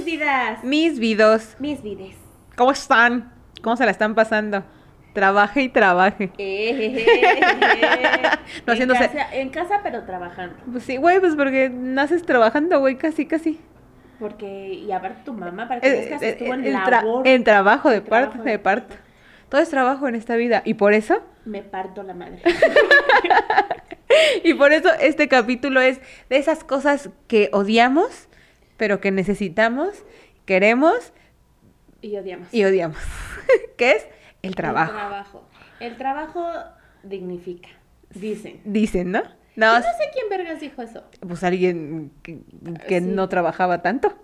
Mis vidas. Mis vidos. Mis vides. ¿Cómo están? ¿Cómo se la están pasando? Trabaje y trabaje. Eh, No en, haciéndose- casa, en casa, pero trabajando. Pues sí, güey, pues porque naces trabajando, güey, casi, casi. Porque, y aparte tu mamá, para que Eh, eh, estuvo en tra- labor. en trabajo de En trabajo parto, de de parto. Todo es trabajo en esta vida. Y por eso, Me parto la madre. y por eso este capítulo es de esas cosas que odiamos, pero que necesitamos, queremos Y odiamos. y odiamos. que es el El trabajo. trabajo. El trabajo dignifica, dicen. Dicen, ¿no? Yo No, no sé quién vergas dijo eso. pues alguien que, que Sí. no trabajaba tanto.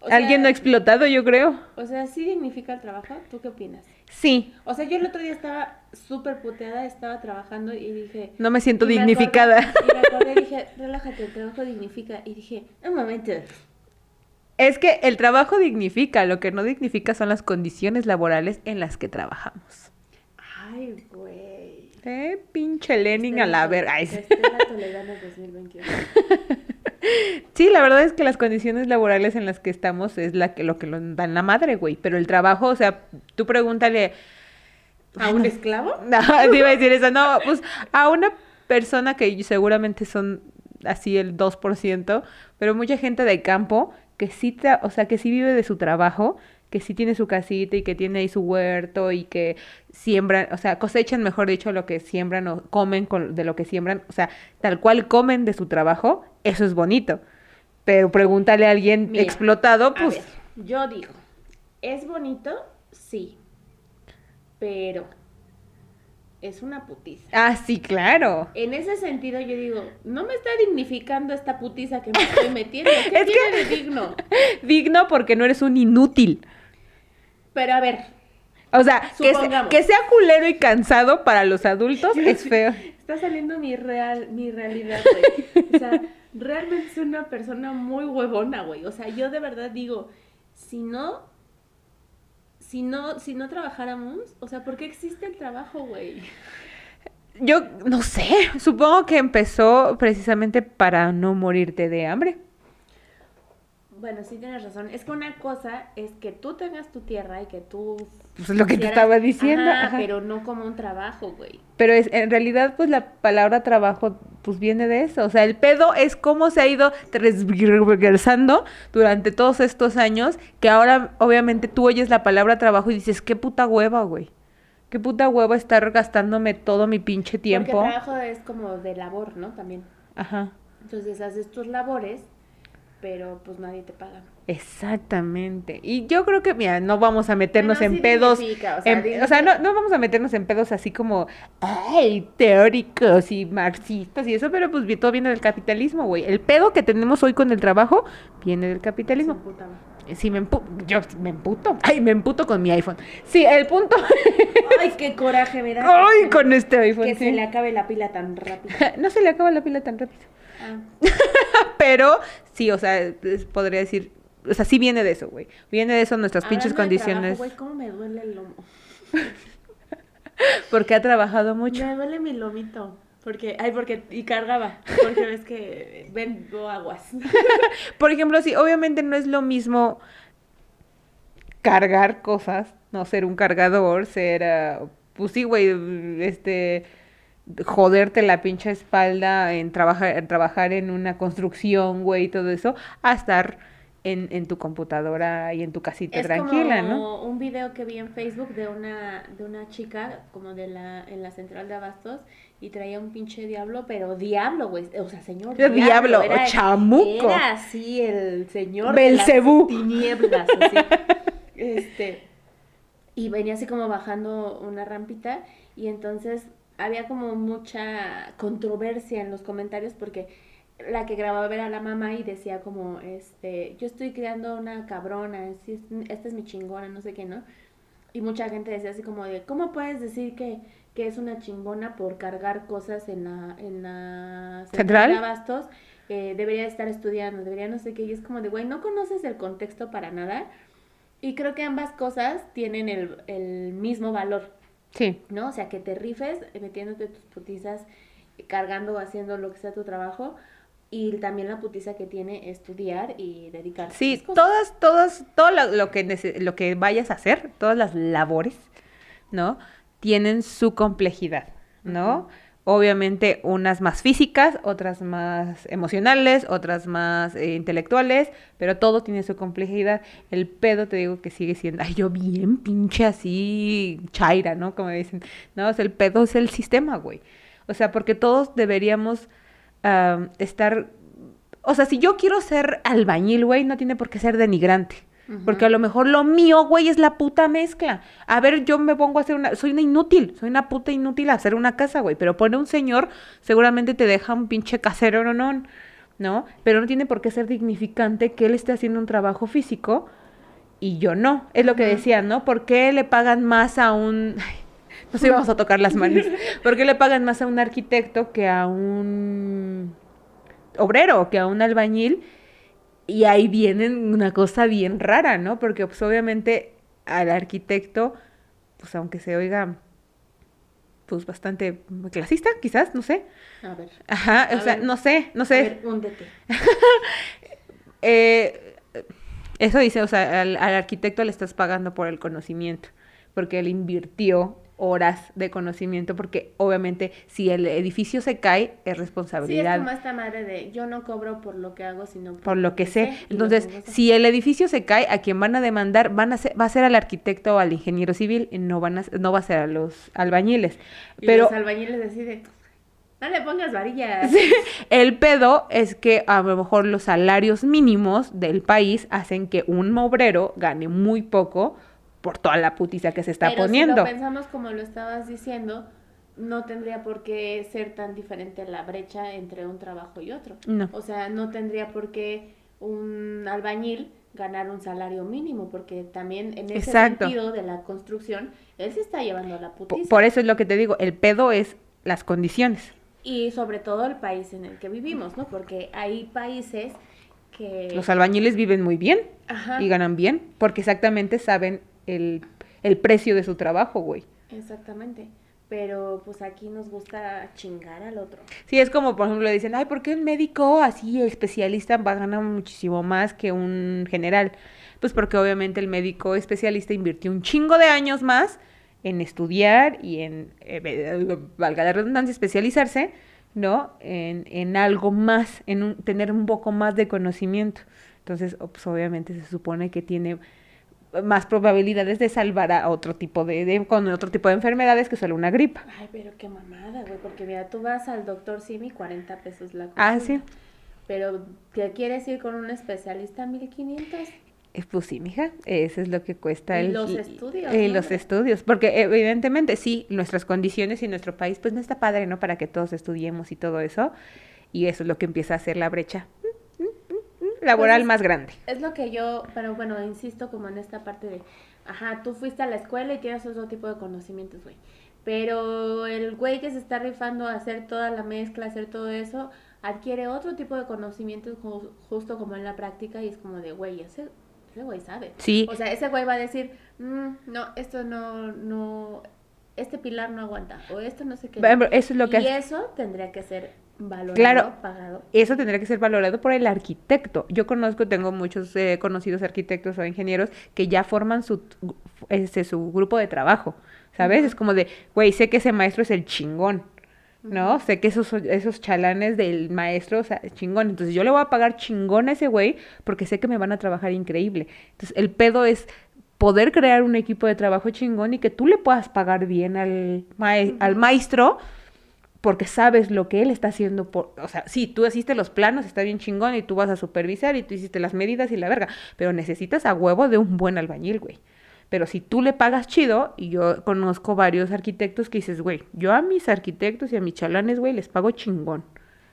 O sea, Alguien no explotado, yo creo. O sea, ¿sí dignifica el trabajo? ¿Tú qué opinas? Sí, O sea, yo el otro día estaba súper puteada, estaba trabajando y dije... no me siento y me dignificada. acordé- y me acordé y dije, relájate, el trabajo dignifica. Y dije, un momento. Es que el trabajo dignifica, lo que no dignifica son las condiciones laborales en las que trabajamos. Ay, güey. Eh, pinche Lenin a la verga. Ay, sí. Estela Toledano 2021. Sí, la verdad es que las condiciones laborales en las que estamos es la que lo que nos dan la madre, güey. Pero el trabajo, o sea, tú pregúntale. ¿A un esclavo? No, te iba a decir eso. No, pues a una persona que seguramente son así el 2%, pero mucha gente de campo que sí, tra- o sea, que sí vive de su trabajo, que sí tiene su casita y que tiene ahí su huerto y que siembran, o sea, cosechan, mejor dicho, lo que siembran o comen con, de lo que siembran, o sea, tal cual comen de su trabajo, eso es bonito. Pero pregúntale a alguien Mira, explotado, A pues... ver, yo digo, ¿es bonito? Sí. Pero es una putiza. Ah, sí, claro. En ese sentido yo digo, no me está dignificando esta putiza que me estoy metiendo. ¿Qué Es que- de digno? Digno porque no eres un inútil. Pero a ver, O sea, que, se- Supongamos. que sea culero y cansado para los adultos es feo. Está saliendo mi real, mi realidad, güey. O sea, realmente soy una persona muy huevona, güey. O sea, yo de verdad digo, si no, si no, si no trabajáramos, o sea, ¿por qué existe el trabajo, güey? Yo no sé, supongo que empezó precisamente para no morirte de hambre. Bueno, sí tienes razón. Es que una cosa es que tú tengas tu tierra y que tú... Pues es lo que te estaba diciendo. Ajá, ajá. pero no como un trabajo, güey. Pero es, en realidad, pues la palabra trabajo, pues viene de eso. O sea, el pedo es cómo se ha ido transversando durante todos estos años, que ahora obviamente tú oyes la palabra trabajo y dices, qué puta hueva, güey. Qué puta hueva estar gastándome todo mi pinche Porque tiempo. el trabajo es como de labor, ¿no? También. Ajá. Entonces haces tus labores, pero pues nadie te paga. Exactamente. Y yo creo que, mira, no vamos a meternos Bueno, en sí pedos. o sea, en- o sea, no, no vamos a meternos en pedos así como, ay, teóricos y marxistas y eso, pero pues todo viene del capitalismo, güey. El pedo que tenemos hoy con el trabajo viene del capitalismo. Sí, me empu yo me emputo. Ay, me emputo con mi iPhone. Sí, el punto. Ay, qué coraje me da. Ay, con este iPhone. Que sí. se le acabe la pila tan rápido. No se le acaba la pila tan rápido. Ah, Pero sí, o sea, podría decir, o sea, sí viene de eso, güey. Viene de eso nuestras pinches hablando condiciones. Güey, cómo me duele el lomo. Porque ha trabajado mucho. Me duele mi lomito. Porque, ay, porque, y cargaba. Porque ves que vendo aguas. Por ejemplo, sí, obviamente no es lo mismo cargar cosas, no ser un cargador, ser, ah, pues sí, güey, este, joderte la pinche espalda en trabajar, en trabajar en una construcción, güey, y todo eso, a estar en, en tu computadora y en tu casita Es tranquila, como ¿no? un video que vi en Facebook de una, de una chica como de la, en la central de Abastos y traía un pinche diablo, pero diablo, güey. O sea, señor. El diablo, era, chamuco. Era así el señor. Belcebú. De las tinieblas, así. este. Y venía así como bajando una rampita y entonces había como mucha controversia en los comentarios porque la que grababa era la mamá y decía como, este, yo estoy creando una cabrona, esta es mi chingona, no sé qué, ¿no? Y mucha gente decía así como de, ¿cómo puedes decir que, que es una chingona por cargar cosas en la, en la ¿Central? de abastos? Eh, debería estar estudiando, debería no sé qué, y es como de, güey, no conoces el contexto para nada. Y creo que ambas cosas tienen el, el mismo valor. Sí. ¿no? O sea, que te rifes metiéndote tus putizas, cargando haciendo lo que sea tu trabajo, y también la putiza que tiene estudiar y dedicarse Sí, a cosas. todas, todas, todo lo, lo que lo que vayas a hacer, todas las labores, ¿no? Tienen su complejidad, ¿no? Obviamente unas más físicas, otras más emocionales, otras más eh, intelectuales, pero todo tiene su complejidad. El pedo te digo que sigue siendo, ay, yo bien pinche así, chaira, ¿no? Como dicen, no, o sea, el pedo es el sistema, güey. O sea, porque todos deberíamos estar o sea, si yo quiero ser albañil, güey, no tiene por qué ser denigrante. Porque a lo mejor lo mío, güey, es la puta mezcla. A ver, yo me pongo a hacer una... Soy una inútil, soy una puta inútil a hacer una casa, güey. Pero pone un señor, seguramente te deja un pinche casero, no, no, ¿no? Pero no tiene por qué ser dignificante que él esté haciendo un trabajo físico y yo no. Es lo que decía, ¿no? ¿Por qué le pagan más a un... No sé, vamos a tocar las manos. ¿Por qué le pagan más a un arquitecto que a un obrero, que a un albañil? Y ahí viene una cosa bien rara, ¿no? Porque pues obviamente al arquitecto, pues aunque se oiga pues bastante clasista, quizás, no sé. A ver. Ajá, A o sea, ver. no sé, no A sé. ver, húndete. Eh, eso dice, o sea, al, al arquitecto le estás pagando por el conocimiento, porque él invirtió horas de conocimiento, porque obviamente si el edificio se cae, es Sí, es responsabilidad como esta madre de yo no cobro por lo que hago, sino por lo que sé. Entonces, si el edificio se cae, a quien van a demandar van a ser, va a ser al arquitecto o al ingeniero civil, y no van a, no va a ser a los albañiles. Y Pero los albañiles deciden, no le pongas varillas. el pedo es que a lo mejor los salarios mínimos del país hacen que un obrero gane muy poco por toda la putiza que se está Pero poniendo. si lo pensamos como lo estabas diciendo, no tendría por qué ser tan diferente la brecha entre un trabajo y otro. No. O sea, no tendría por qué un albañil ganar un salario mínimo, porque también en ese Exacto. sentido de la construcción, él se está llevando la putiza. Por eso es lo que te digo, el pedo es las condiciones. Y sobre todo el país en el que vivimos, ¿no? Porque hay países que... Los albañiles viven muy bien Ajá, y ganan bien porque exactamente saben el, el precio de su trabajo, güey. exactamente. Pero pues aquí nos gusta chingar al otro. Sí, es como, por ejemplo, le dicen, ay, ¿por qué un médico así especialista va a ganar muchísimo más que un general? Pues porque obviamente el médico especialista invirtió un chingo de años más en estudiar y en, eh, valga la redundancia, especializarse, ¿no? En, en algo más, en un- tener un poco más de conocimiento. Entonces, pues obviamente se supone que tiene más probabilidades de salvar a otro tipo de, de- con otro tipo de enfermedades que solo una gripa. Ay, pero qué mamada, güey, porque mira, tú vas al doctor Simi, 40 pesos la Ah, consulta. sí. Pero te quieres ir con un especialista 1500. Eh, Pues sí, mija, eso es lo que cuesta Y el, los estudios, eh, ¿no? los estudios, porque evidentemente sí, nuestras condiciones y nuestro país, pues no está padre, ¿no? Para que todos estudiemos y todo eso, y eso es lo que empieza a hacer la brecha laboral Pues es- más grande. Es lo que yo, pero bueno, insisto como en esta parte de, ajá, tú fuiste a la escuela y tienes otro tipo de conocimientos, güey. Pero el güey que se está rifando a hacer toda la mezcla, hacer todo eso, adquiere otro tipo de conocimientos ju- justo como en la práctica y es como de, güey, ese, ese güey sabe. Sí, O sea, ese güey va a decir, "Mm, no, esto no, no, este pilar no aguanta, o esto no sé qué. eso es lo que y eso tendría que ser valorado, Claro. pagado. eso tendría que ser valorado por el arquitecto. Yo conozco, tengo muchos eh, conocidos arquitectos o ingenieros que ya forman su, este, su grupo de trabajo, ¿sabes? Es como de, güey, sé que ese maestro es el chingón, ¿no? Sé que esos, esos chalanes del maestro, o sea, es chingón. Entonces yo le voy a pagar chingón a ese güey porque sé que me van a trabajar increíble. Entonces el pedo es poder crear un equipo de trabajo chingón y que tú le puedas pagar bien al, maestro porque sabes lo que él está haciendo por, o sea, sí, tú hiciste los planos, está bien chingón y tú vas a supervisar y tú hiciste las medidas y la verga, pero necesitas a huevo de un buen albañil, güey. Pero si tú le pagas chido, y yo conozco varios arquitectos que dices, güey, yo a mis arquitectos y a mis chalanes, güey, les pago chingón.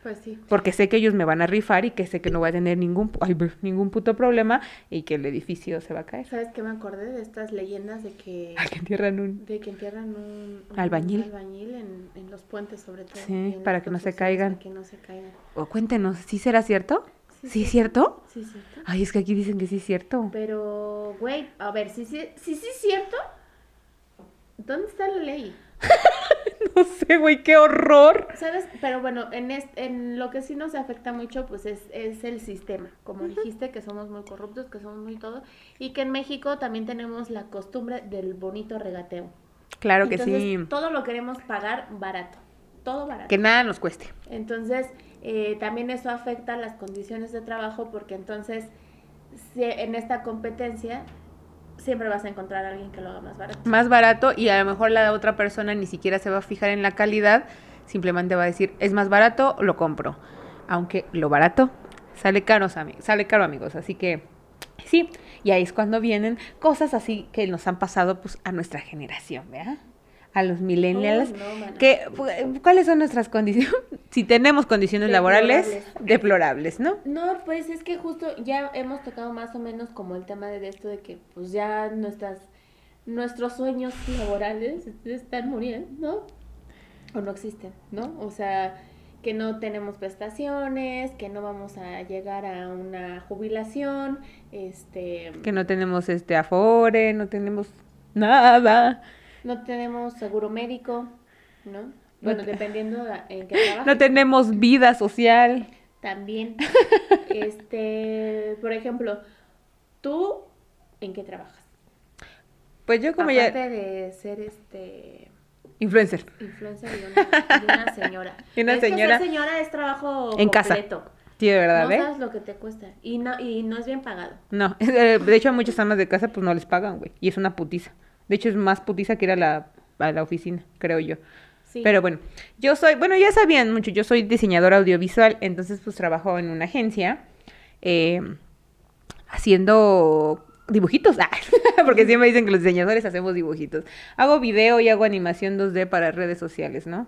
Pues sí. Porque sé que ellos me van a rifar y que sé que no voy a tener ningún, ay, ningún puto problema y que el edificio se va a caer. ¿Sabes qué me acordé de estas leyendas de que que entierran un... de que entierran un, un Albañil. albañil en, en los puentes sobre todo Sí, para que no se caigan. para que no se caigan. O cuéntenos, ¿sí será cierto? Sí, ¿Sí es cierto? Sí, cierto. Ay, es que aquí dicen que sí es cierto. Pero, güey, a ver, si sí si, sí es cierto, ¿dónde está la ley? No sé, güey, qué horror. ¿Sabes? Pero bueno, en, en lo que sí nos afecta mucho, pues es, es el sistema. Como dijiste, que somos muy corruptos, que somos muy todo. Y que en México también tenemos la costumbre del bonito regateo. Claro que sí. Todo lo queremos pagar barato. Todo barato. Que nada nos cueste. Entonces, eh, también eso afecta las condiciones de trabajo porque entonces en esta competencia siempre vas a encontrar a alguien que lo haga más barato. Más barato y a lo mejor la otra persona ni siquiera se va a fijar en la calidad, simplemente va a decir, es más barato, lo compro. Aunque lo barato sale caro, sale caro amigos, así que sí, y ahí es cuando vienen cosas así que nos han pasado pues a nuestra generación, ¿verdad? A los millennials. que, ¿Cuáles son nuestras condiciones? si tenemos condiciones laborales deplorables, ¿no? No, pues es que justo ya hemos tocado más o menos como el tema de esto de que pues ya nuestras nuestros sueños laborales están muriendo, ¿no? O no existen, ¿no? O sea, que no tenemos prestaciones, que no vamos a llegar a una jubilación, este que no tenemos este afore, no tenemos nada. No tenemos seguro médico, ¿no? Bueno, dependiendo en qué trabajo. No tenemos vida social. También. este, por ejemplo, ¿tú en qué trabajas? Pues yo como Aparte ya... de ser este... Influencer. Influencer y una, señora. Y una señora. Que señora es trabajo en casa. Sí, de verdad, no sabes lo que te cuesta. Y no, y no es bien pagado. No, de hecho a muchas amas de casa pues no les pagan, güey. Y es una putiza. De hecho, es más putiza que ir a la, a la oficina, creo yo. Sí. Pero bueno, yo soy, bueno, ya sabían mucho, yo soy diseñadora audiovisual, entonces pues trabajo en una agencia eh, haciendo dibujitos, ah, porque siempre dicen que los diseñadores hacemos dibujitos. Hago video y hago animación 2D para redes sociales, ¿no?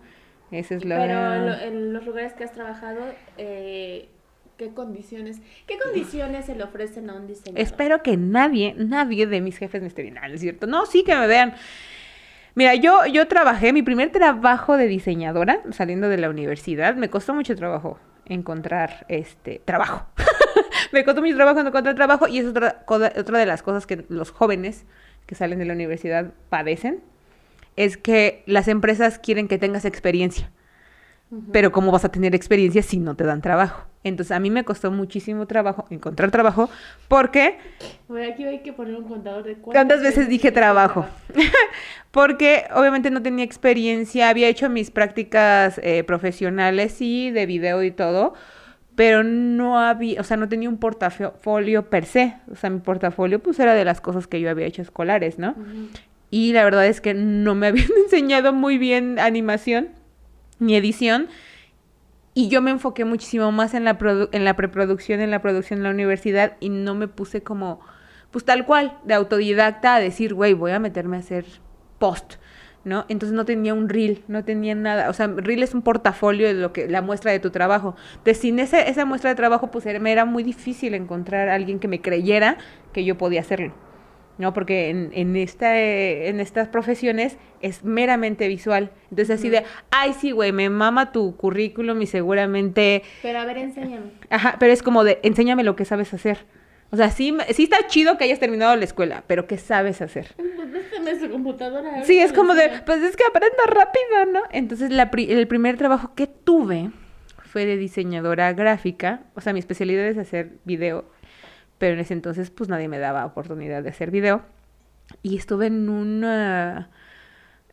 Esa es la... Pero en los lugares que has trabajado, eh, ¿Qué condiciones, qué condiciones se le ofrecen a un diseñador? Espero que nadie, nadie de mis jefes me esté viendo, ¿es cierto? No, sí que me vean. Mira, yo, yo trabajé, mi primer trabajo de diseñadora, saliendo de la universidad, me costó mucho trabajo encontrar este trabajo. me costó mucho trabajo encontrar trabajo y es otra, otra de las cosas que los jóvenes que salen de la universidad padecen, es que las empresas quieren que tengas experiencia. Pero ¿cómo vas a tener experiencia si no te dan trabajo? Entonces a mí me costó muchísimo trabajo encontrar trabajo porque... aquí hay que poner un contador de cuántas, veces dije trabajo. porque obviamente no tenía experiencia, había hecho mis prácticas eh, profesionales, sí, de video y todo, pero no había, o sea, no tenía un portafolio per se. O sea, mi portafolio pues era de las cosas que yo había hecho escolares, ¿no? Y la verdad es que no me habían enseñado muy bien animación ni edición y yo me enfoqué muchísimo más en la, en la preproducción, en la producción en la universidad y no me puse como, pues tal cual, de autodidacta a decir, güey, voy a meterme a hacer post, ¿no? Entonces no tenía un reel, no tenía nada, o sea, reel es un portafolio de lo que, la muestra de tu trabajo. Entonces sin esa muestra de trabajo, pues me era muy difícil encontrar a alguien que me creyera que yo podía hacerlo. ¿No? Porque en, en, esta, en estas profesiones es meramente visual. Entonces así de, ay, sí, güey, me mama tu currículum y seguramente... Pero a ver, enséñame. Ajá, pero es como de, enséñame lo que sabes hacer. O sea, sí, sí está chido que hayas terminado la escuela, pero ¿qué sabes hacer? Pues su computadora. Sí, es como de, pues es que aprendo rápido, ¿no? Entonces la el primer trabajo que tuve fue de diseñadora gráfica. O sea, mi especialidad es hacer video pero en ese entonces pues nadie me daba oportunidad de hacer video. Y estuve en un...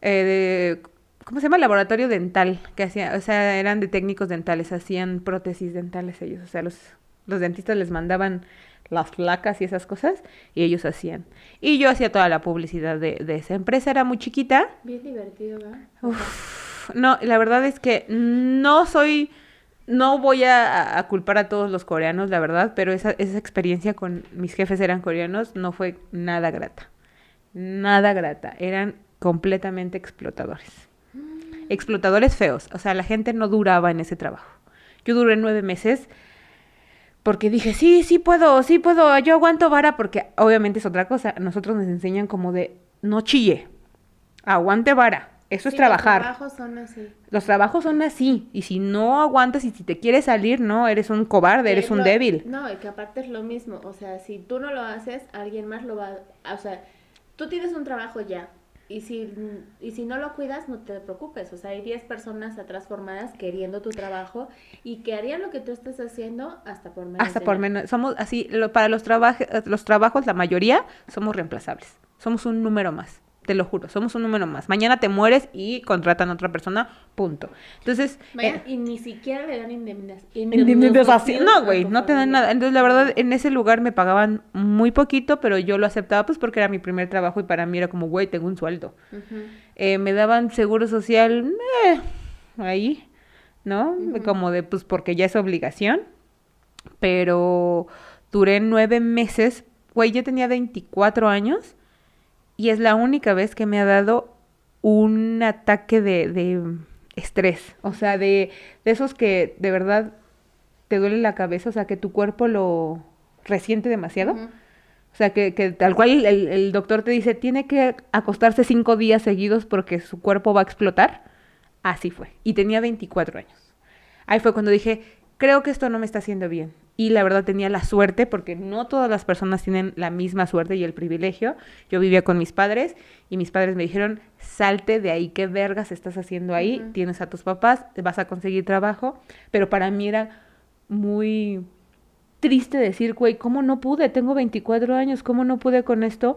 Eh, ¿Cómo se llama? Laboratorio dental, que hacía, o sea, eran de técnicos dentales, hacían prótesis dentales ellos, o sea, los, los dentistas les mandaban las placas y esas cosas, y ellos hacían. Y yo hacía toda la publicidad de, de esa empresa, era muy chiquita. Bien divertido, ¿verdad? no, la verdad es que no soy no voy a, culpar a todos los coreanos, la verdad, pero esa, esa experiencia con mis jefes eran coreanos no fue nada grata. Nada grata. Eran completamente explotadores. Mm. Explotadores feos. O sea, la gente no duraba en ese trabajo. Yo duré nueve meses porque dije, sí, sí puedo, sí puedo, yo aguanto vara porque obviamente es otra cosa. Nosotros nos enseñan como de, no chille, aguante vara eso es trabajar. Los trabajos son así. Los trabajos son así. Y si no aguantas y si te quieres salir, no, eres un cobarde, eres un débil. No, y que aparte es lo mismo. O sea, si tú no lo haces, alguien más lo va a... O sea, tú tienes un trabajo ya. y si, y si no lo cuidas, no te preocupes. O sea, hay 10 personas atrás formadas queriendo tu trabajo y que harían lo que tú estás haciendo hasta por menos. Hasta por menos. Somos así, lo, para los, los trabajos, la mayoría somos reemplazables. Somos un número más te lo juro, somos un número más. Mañana te mueres y contratan a otra persona, punto. Entonces... Eh, y ni siquiera le dan indemnización. Indemnización. No, güey, no te dan nada. Entonces, la verdad, en ese lugar me pagaban muy poquito, pero yo lo aceptaba pues porque era mi primer trabajo y para mí era como, güey, tengo un sueldo. Eh, me daban seguro social, eh, ahí, ¿no? Como de, pues porque ya es obligación. Pero duré nueve meses, güey, yo tenía 24 años y es la única vez que me ha dado un ataque de, de estrés, o sea, de, de, esos que de verdad te duele la cabeza, o sea, que tu cuerpo lo resiente demasiado. O sea, que, que tal cual el, el, doctor te dice, tiene que acostarse cinco días seguidos porque su cuerpo va a explotar. Así fue. Y tenía 24 años. Ahí fue cuando dije, creo que esto no me está haciendo bien y la verdad tenía la suerte, porque no todas las personas tienen la misma suerte y el privilegio. Yo vivía con mis padres y mis padres me dijeron, salte de ahí, ¿qué vergas estás haciendo ahí? Tienes a tus papás, vas a conseguir trabajo. Pero para mí era muy triste decir, güey, ¿cómo no pude? Tengo 24 años, ¿cómo no pude con esto?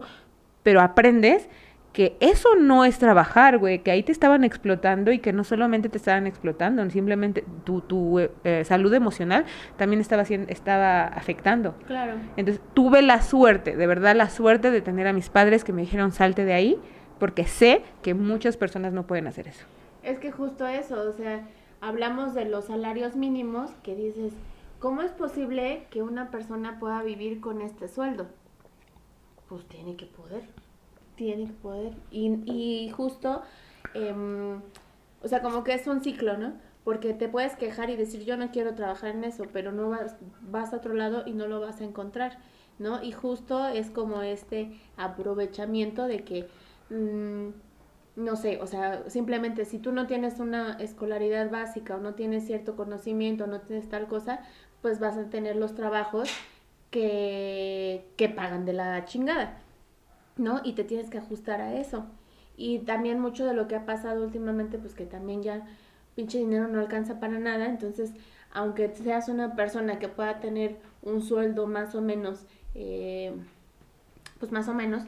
Pero aprendes que eso no es trabajar, güey, que ahí te estaban explotando y que no solamente te estaban explotando, simplemente tu, tu eh, salud emocional también estaba, siendo, estaba afectando. Claro. Entonces tuve la suerte, de verdad la suerte de tener a mis padres que me dijeron salte de ahí, porque sé que muchas personas no pueden hacer eso. Es que justo eso, o sea, hablamos de los salarios mínimos que dices, ¿cómo es posible que una persona pueda vivir con este sueldo? Pues tiene que poder tiene que poder. Y, y justo, em, o sea, como que es un ciclo, ¿no? Porque te puedes quejar y decir, yo no quiero trabajar en eso, pero no vas, vas a otro lado y no lo vas a encontrar, ¿no? Y justo es como este aprovechamiento de que, mm, no sé, o sea, simplemente si tú no tienes una escolaridad básica o no tienes cierto conocimiento, no tienes tal cosa, pues vas a tener los trabajos que, que pagan de la chingada. ¿No? Y te tienes que ajustar a eso. Y también mucho de lo que ha pasado últimamente, pues que también ya pinche dinero no alcanza para nada, entonces, aunque seas una persona que pueda tener un sueldo más o menos, eh, pues más o menos,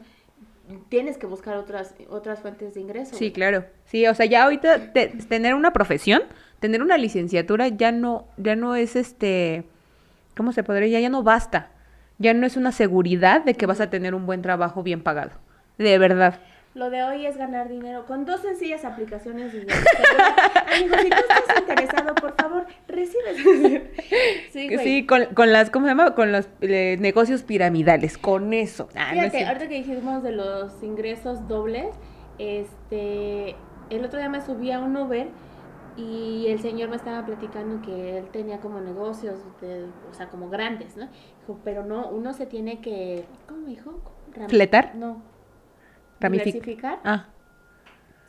tienes que buscar otras, otras fuentes de ingreso. Sí, claro. Sí, o sea, ya ahorita tener una profesión, tener una licenciatura ya no, ya no es este, ¿cómo se podría? Ya, ya no basta ya no es una seguridad de que vas a tener un buen trabajo bien pagado. De verdad. Lo de hoy es ganar dinero con dos sencillas aplicaciones. Amigo, si tú estás interesado, por favor, recibes. sí, sí con, con, las, ¿cómo se llama? Con los eh, negocios piramidales, con eso. Ah, Fíjate, ahorita que dijimos de los ingresos dobles, este, el otro día me subí a un Uber y el señor me estaba platicando que él tenía como negocios, o sea, como grandes, ¿no? Dijo, pero no, uno se tiene que, ¿cómo dijo? ¿Fletar? No. Ramificar. Ah.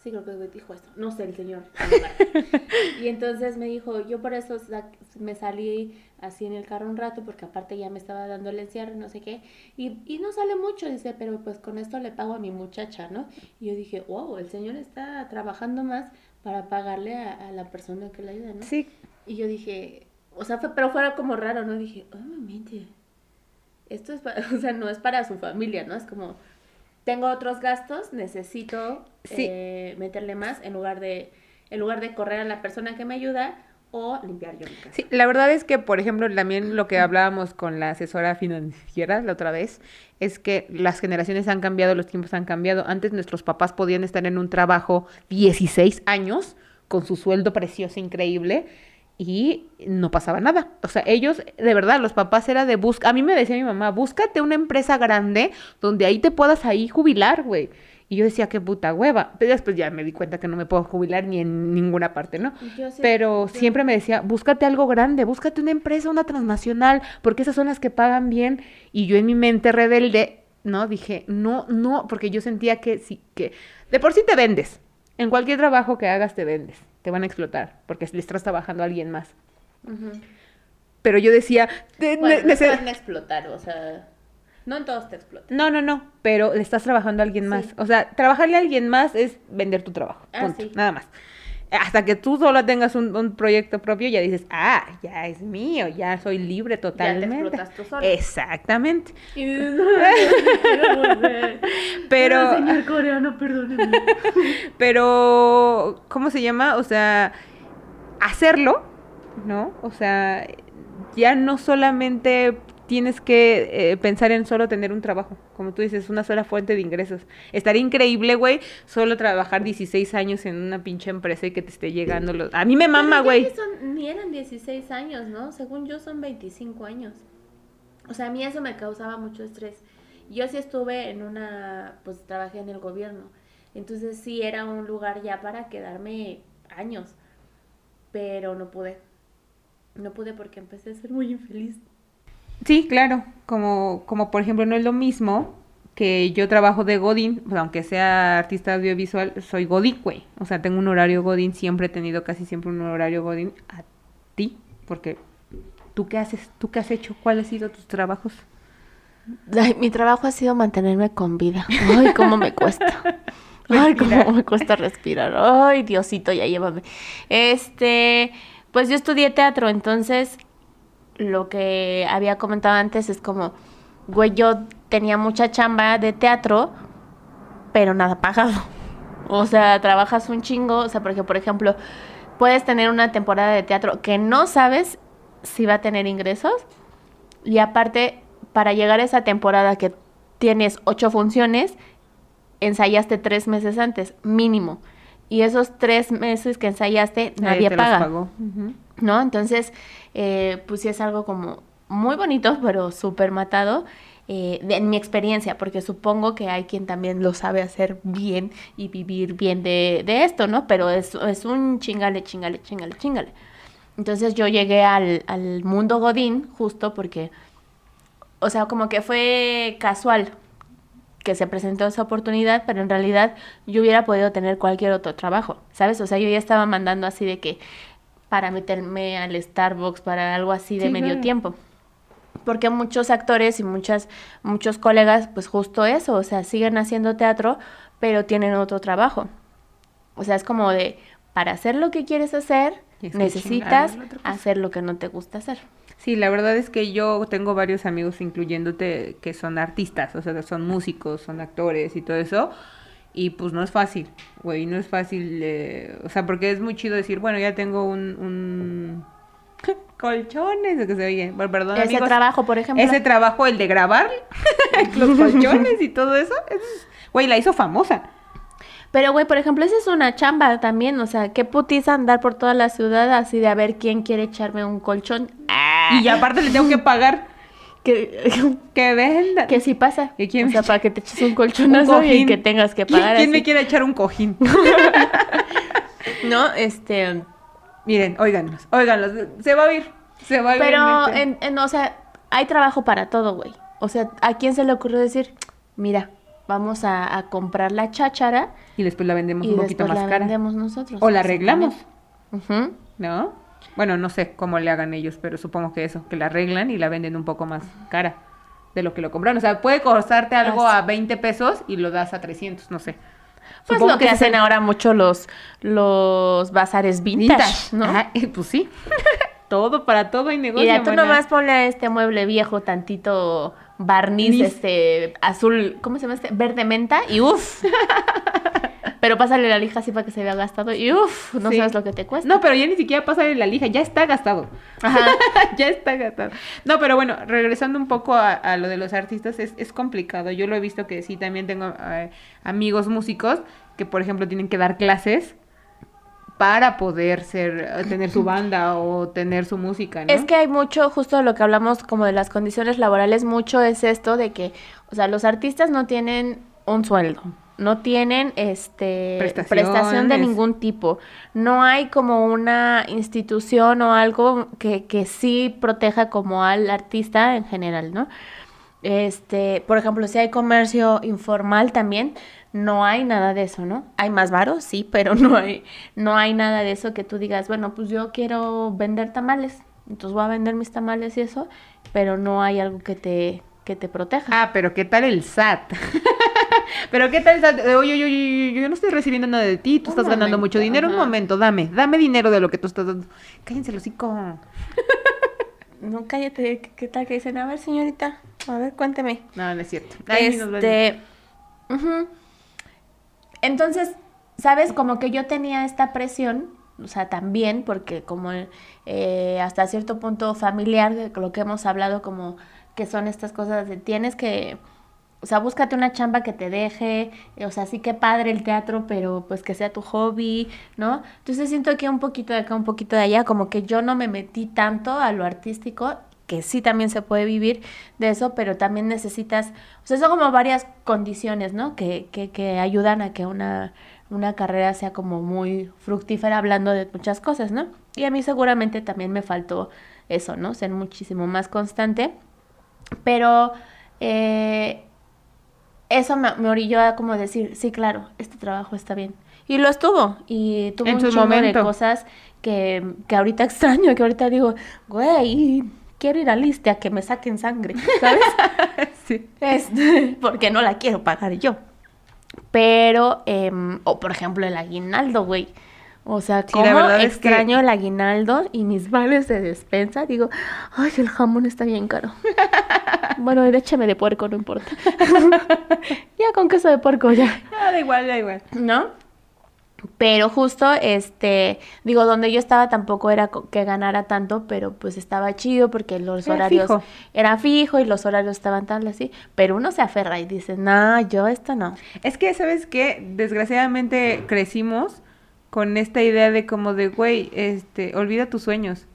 Sí, creo que dijo esto. No sé, el señor. y entonces me dijo, yo por eso me salí así en el carro un rato, porque aparte ya me estaba dando el encierro, no sé qué. Y, y no sale mucho, dice, pero pues con esto le pago a mi muchacha, ¿no? Y yo dije, wow, el señor está trabajando más para pagarle a, la persona que le ayuda, ¿no? Sí. Y yo dije, o sea, fue, pero fuera como raro, ¿no? Dije, oh, mente, esto es, para, o sea, no es para su familia, ¿no? Es como, tengo otros gastos, necesito eh, meterle más en lugar de, en lugar de correr a la persona que me ayuda o limpiar yo mi casa. Sí, la verdad es que, por ejemplo, también lo que hablábamos con la asesora financiera la otra vez, es que las generaciones han cambiado, los tiempos han cambiado. Antes nuestros papás podían estar en un trabajo 16 años con su sueldo precioso, increíble, y no pasaba nada. O sea, ellos, de verdad, los papás era de busca. A mí me decía mi mamá, búscate una empresa grande donde ahí te puedas ahí jubilar, güey. Y yo decía, qué puta hueva. Pero después ya me di cuenta que no me puedo jubilar ni en ninguna parte, ¿no? Pero siempre me decía, búscate algo grande, búscate una empresa, una transnacional, porque esas son las que pagan bien. Y yo en mi mente rebelde, ¿no? Dije, no, no, porque yo sentía que sí, que de por sí te vendes. En cualquier trabajo que hagas te vendes. Te van a explotar, porque le estás trabajando a alguien más. Pero yo decía, bueno, no te van a explotar, o sea No en todos te explotan. No, no, no, pero le estás trabajando a alguien más. Sí. O sea, trabajarle a alguien más es vender tu trabajo. Ah, Punto. sí. Nada más. Hasta que tú solo tengas un, un proyecto propio, ya dices, ah, ya es mío, ya soy libre totalmente. explotas tú solo. Exactamente. Y dices, no. Pero- No, señor coreano, perdóneme. Pero, ¿cómo se llama? O sea, hacerlo, ¿no? O sea, ya no solamente tienes que eh, pensar en solo tener un trabajo, como tú dices, una sola fuente de ingresos. Estaría increíble, güey, solo trabajar 16 años en una pinche empresa y que te esté llegando los... A mí me mama, güey. Ni eran 16 años, ¿no? Según yo son 25 años. O sea, a mí eso me causaba mucho estrés. Yo sí estuve en una, pues trabajé en el gobierno. Entonces sí era un lugar ya para quedarme años. Pero no pude. No pude porque empecé a ser muy infeliz. Sí, claro, como, como por ejemplo no es lo mismo que yo trabajo de Godín, pues, aunque sea artista audiovisual, soy Godín, güey. O sea, tengo un horario Godín, siempre he tenido casi siempre un horario Godín a ti, porque tú qué haces, tú qué has hecho, cuáles han sido tus trabajos. Ay, mi trabajo ha sido mantenerme con vida. Ay, cómo me cuesta. Ay, cómo me cuesta respirar. Ay, Diosito, ya llévame. Este, pues yo estudié teatro, entonces lo que había comentado antes es como, güey, yo tenía mucha chamba de teatro, pero nada pagado. O sea, trabajas un chingo, o sea, porque por ejemplo, puedes tener una temporada de teatro que no sabes si va a tener ingresos y aparte, para llegar a esa temporada que tienes ocho funciones, ensayaste tres meses antes, mínimo. Y esos tres meses que ensayaste, nadie te los paga. pagó. ¿No? Entonces, eh, pues sí es algo como muy bonito, pero súper matado. eh, en mi experiencia, porque supongo que hay quien también lo sabe hacer bien y vivir bien de, de esto, ¿no? Pero es, es un chingale, chingale, chingale, chingale. Entonces yo llegué al, al mundo Godín justo porque, o sea, como que fue casual que se presentó esa oportunidad, pero en realidad yo hubiera podido tener cualquier otro trabajo, ¿sabes? O sea, yo ya estaba mandando así de que para meterme al Starbucks, para algo así de Sí, medio claro. tiempo. Porque muchos actores y muchas, muchos colegas, pues justo eso, o sea, siguen haciendo teatro, pero tienen otro trabajo. O sea, es como de, para hacer lo que quieres hacer, necesitas hacer lo que no te gusta hacer. Sí, la verdad es que yo tengo varios amigos, incluyéndote, que son artistas, o sea, son músicos, son actores y todo eso. Y pues no es fácil, güey, no es fácil, eh, o sea, porque es muy chido decir, bueno, ya tengo un... un... colchones, o que se oye, bueno, perdón, Ese amigos. trabajo, por ejemplo. Ese trabajo, el de grabar los colchones y todo eso, es- güey, la hizo famosa. Pero, güey, por ejemplo, esa es una chamba también. O sea, qué putiza andar por toda la ciudad así de a ver quién quiere echarme un colchón. Y aparte le tengo que pagar Que, que venda. que sí pasa. ¿Y quién o sea, para que te eches un colchonazo y cojín. que tengas que ¿Quién, pagar quién me quiere echar un cojín? No, este... Miren, óiganos, óiganos, se va a oír, se va a oír. Pero, este- en, en- o sea, hay trabajo para todo, güey. O sea, ¿a quién se le ocurrió decir, mira, vamos a, a comprar la cháchara Y después la vendemos y un poquito más la cara. vendemos nosotros? O la arreglamos, Ujú. ¿no? Bueno, no sé cómo le hagan ellos, pero supongo que eso, que la arreglan y la venden un poco más cara de lo que lo compraron. O sea, puede costarte algo Así. a 20 pesos y lo das a 300, no sé. Pues Supongo lo que hacen el- ahora mucho los, los bazares vintage, Vintage, ¿no? Eh, pues sí. todo, para todo hay negocio. Y ya tú nomás ponle a este mueble viejo tantito barniz, este, azul, ¿cómo se llama este? Verde menta y uff. Pero pásale la lija así para que se vea gastado y uff, no Sí. sabes lo que te cuesta. No, pero ya ni siquiera pasa en la lija, ya está gastado. Ajá. ya está gastado. No, pero bueno, regresando un poco a, a lo de los artistas, es, es complicado. Yo lo he visto que sí, también tengo eh, amigos músicos que, por ejemplo, tienen que dar clases para poder ser, eh, tener su banda o tener su música, ¿no? Es que hay mucho, justo lo que hablamos como de las condiciones laborales, mucho es esto de que, o sea, los artistas no tienen un sueldo, no tienen este prestación de ningún tipo. No hay como una institución o algo que, que sí proteja como al artista en general, ¿no? Este, por ejemplo, si hay comercio informal también, no hay nada de eso, ¿no? Hay más varos, sí, pero no hay, no hay nada de eso que tú digas, bueno, pues yo quiero vender tamales, entonces voy a vender mis tamales y eso, pero no hay algo que te, que te proteja. Ah, pero ¿qué tal el SAT? pero ¿qué tal el SAT? Oye, oye, oye, yo no estoy recibiendo nada de ti, tú Un estás ganando mucho dinero, un momento, dame, dame dinero de lo que tú estás dando. Cállense los hocico. No, cállate, ¿qué, tal que dicen? A ver, señorita, a ver, cuénteme. No, no es cierto. Ay, nos. Este, ujú. Entonces, ¿sabes? Como que yo tenía esta presión, o sea, también, porque como eh, hasta cierto punto familiar, de lo que hemos hablado, como que son estas cosas de tienes que, o sea, búscate una chamba que te deje, o sea, sí que padre el teatro, pero pues que sea tu hobby, ¿no? Entonces siento que un poquito de acá, un poquito de allá, como que yo no me metí tanto a lo artístico, que sí también se puede vivir de eso, pero también necesitas, o sea, son como varias condiciones, ¿no? Que, que, que ayudan a que una, una carrera sea como muy fructífera hablando de muchas cosas, ¿no? Y a mí seguramente también me faltó eso, ¿no? Ser muchísimo más constante, pero eh, eso me, me orilló a como decir, sí, claro, este trabajo está bien. Y lo estuvo, y tuvo En un su de cosas que, que ahorita extraño, que ahorita digo, güey, quiero ir al ISTE a que me saquen sangre, ¿sabes? sí. Este, porque no la quiero pagar yo. Pero, em, o por ejemplo, el aguinaldo, güey. O sea, Sí, es que- extraño el aguinaldo y mis vales de despensa. Digo, ay, el jamón está bien caro. bueno, échame de puerco, no importa. ya con queso de puerco, ya. Ah, da igual, da igual. ¿no? Pero justo, este, digo, donde yo estaba tampoco era que ganara tanto, pero pues estaba chido porque los Era horarios fijo. era fijo y los horarios estaban tal así, pero uno se aferra y dice, no, yo esto no. Es que, ¿sabes qué? Desgraciadamente crecimos con esta idea de como de, güey, este, olvida tus sueños.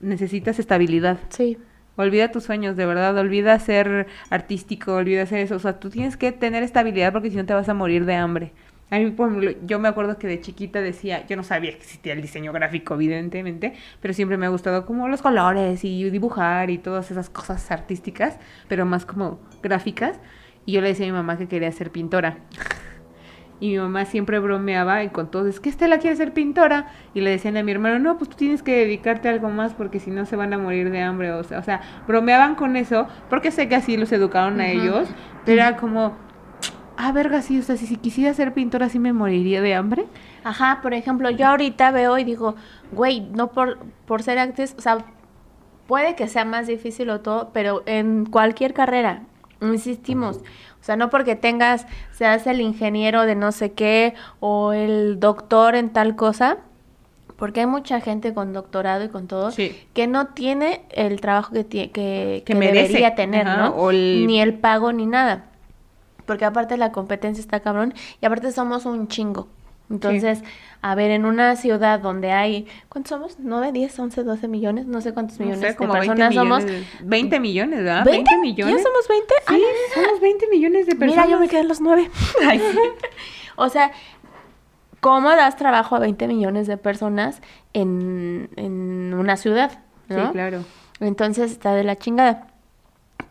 Necesitas estabilidad. Sí. Olvida tus sueños, de verdad. Olvida ser artístico, olvida ser eso. O sea, tú tienes que tener estabilidad porque si no te vas a morir de hambre. A mí, por ejemplo, yo me acuerdo que de chiquita decía, yo no sabía que existía el diseño gráfico, evidentemente, pero siempre me ha gustado como los colores y dibujar y todas esas cosas artísticas, pero más como gráficas. Y yo le decía a mi mamá que quería ser pintora. Y mi mamá siempre bromeaba y con todos, es que Estela quiere ser pintora. Y le decían a mi hermano, no, pues tú tienes que dedicarte a algo más porque si no se van a morir de hambre. O sea, o sea, bromeaban con eso porque sé que así los educaron a ellos. Pero era como, ah, verga, sí, o sea, si, si quisiera ser pintora, sí me moriría de hambre. Ajá, por ejemplo, yo ahorita veo y digo, güey, no por, por ser actriz, o sea, puede que sea más difícil o todo, pero en cualquier carrera, insistimos, o sea, no porque tengas, seas el ingeniero de no sé qué o el doctor en tal cosa, porque hay mucha gente con doctorado y con todo Sí. que no tiene el trabajo que, que, Que que debería tener, ajá, ¿no? el- Ni el pago ni nada. Porque aparte la competencia está cabrón y aparte somos un chingo. Entonces, a ver, en una ciudad donde hay, ¿cuántos somos? ¿9, 10, 11, 12 millones? No sé cuántos No millones sé, de como 20 personas somos. millones. de- 20 millones, ¿verdad? ¿20? 20 millones. ¿Ya somos 20? Sí, somos 20 millones de personas. Mira, yo me quedé en los 9. o sea, ¿cómo das trabajo a 20 millones de personas en, en una ciudad? ¿no? Sí, claro. Entonces está de la chingada.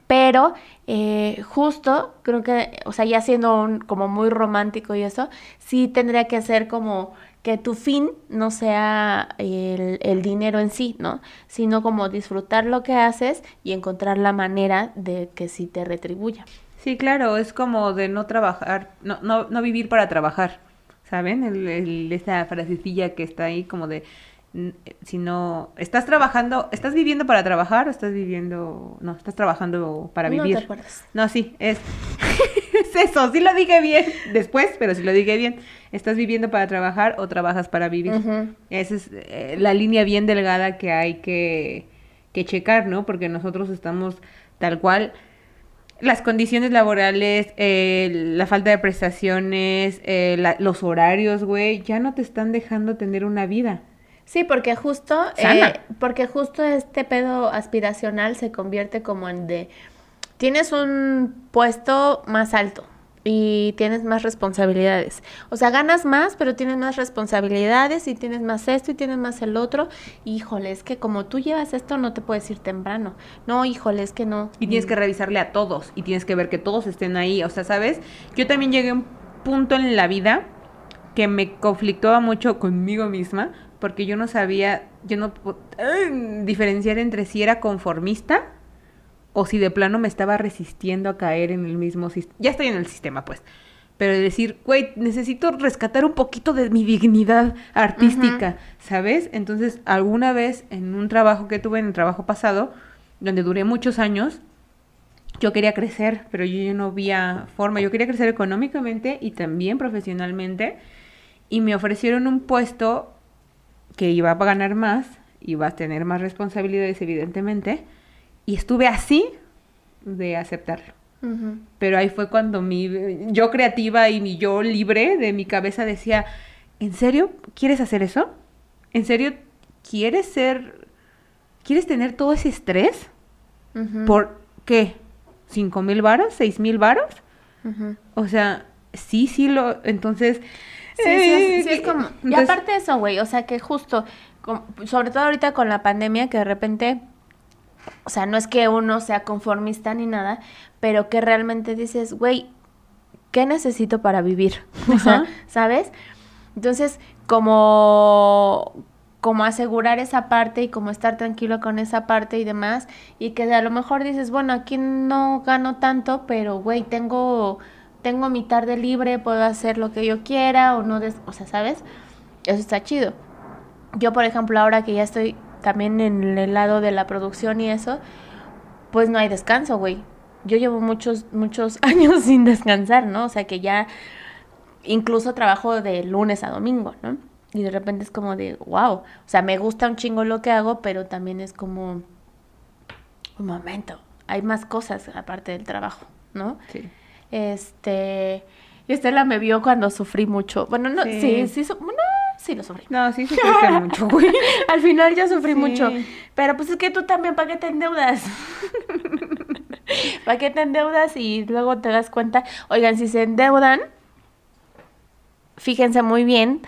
Pero eh, justo, creo que, o sea, ya siendo un- como muy romántico y eso, sí tendría que ser como que tu fin no sea el, el dinero en sí, ¿no? Sino como disfrutar lo que haces y encontrar la manera de que sí te retribuya. Sí, claro, es como de no trabajar, no, no, no vivir para trabajar, ¿saben? El, esa frasecilla que está ahí como de, mm, si no, ¿estás trabajando, estás viviendo para trabajar o estás viviendo, no, estás trabajando para No vivir? te acuerdas. No, sí, es, es eso, sí lo dije bien después, pero sí lo dije bien. ¿Estás viviendo para trabajar o trabajas para vivir? Esa es eh, la línea bien delgada que hay que, que checar, ¿no? Porque nosotros estamos tal cual. Las condiciones laborales, eh, la falta de prestaciones, eh, la- los horarios, güey, ya no te están dejando tener una vida. Sí, porque justo, eh, porque justo este pedo aspiracional se convierte como en de, tienes un puesto más alto y tienes más responsabilidades. O sea, ganas más, pero tienes más responsabilidades y tienes más esto y tienes más el otro. Híjole, es que como tú llevas esto no te puedes ir temprano. No, híjole, es que no. Y tienes que revisarle a todos y tienes que ver que todos estén ahí. O sea, ¿sabes? Yo también llegué a un punto en la vida que me conflictaba mucho conmigo misma porque yo no sabía, yo no eh, diferenciar entre si era conformista o si de plano me estaba resistiendo a caer en el mismo sistema. Ya estoy en el sistema, pues. Pero de decir, güey, necesito rescatar un poquito de mi dignidad artística, ¿sabes? Entonces, alguna vez en un trabajo que tuve en el trabajo pasado, donde duré muchos años, yo quería crecer, pero yo no había forma. Yo quería crecer económicamente y también profesionalmente. Y me ofrecieron un puesto que iba a ganar más, iba a tener más responsabilidades, evidentemente. Y estuve así de aceptarlo. Pero ahí fue cuando mi yo creativa y mi yo libre de mi cabeza decía, ¿en serio quieres hacer eso? ¿En serio quieres ser, quieres tener todo ese estrés? ¿Por qué? ¿Cinco mil varos? ¿Seis mil varos? O sea, sí, sí lo, entonces... Sí, sí, sí, es como... y aparte de eso, güey, o sea que justo, sobre todo ahorita con la pandemia, que de repente o sea, no es que uno sea conformista ni nada, pero que realmente dices, güey, ¿qué necesito para vivir? O sea, ¿sabes? Entonces, como, como asegurar esa parte y como estar tranquilo con esa parte y demás, y que a lo mejor dices, bueno, aquí no gano tanto, pero güey, tengo, tengo mi tarde libre, puedo hacer lo que yo quiera o no, o sea, ¿sabes? Eso está chido. Yo, por ejemplo, ahora que ya estoy también en el lado de la producción y eso, pues no hay descanso, güey. Yo llevo muchos, muchos años sin descansar, ¿no? O sea que ya incluso trabajo de lunes a domingo, ¿no? Y de repente es como de, wow, o sea, me gusta un chingo lo que hago, pero también es como, un momento, hay más cosas aparte del trabajo, ¿no? Sí. Este, y Estela me vio cuando sufrí mucho. Bueno, no, sí, sí, sí sí lo sufrí. No, sí sufriste mucho, güey. Al final ya sufrí mucho. Pero pues es que tú también, ¿para qué te endeudas? ¿Para qué te endeudas? Y luego te das cuenta, oigan, si se endeudan, fíjense muy bien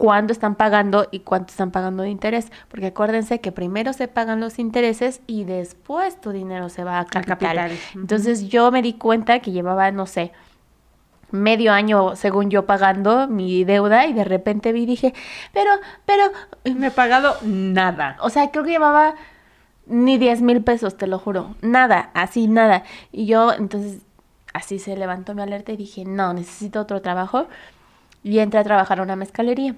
cuándo están pagando y cuánto están pagando de interés. Porque acuérdense que primero se pagan los intereses y después tu dinero se va a capital. Entonces yo me di cuenta que llevaba, no sé, medio año, según yo, pagando mi deuda y de repente vi y dije, pero, pero... Me he pagado nada. O sea, creo que llevaba ni 10 mil pesos, te lo juro. Nada, así, nada. Y yo, entonces, así se levantó mi alerta y dije, no, necesito otro trabajo. Y entré a trabajar a una mezcalería,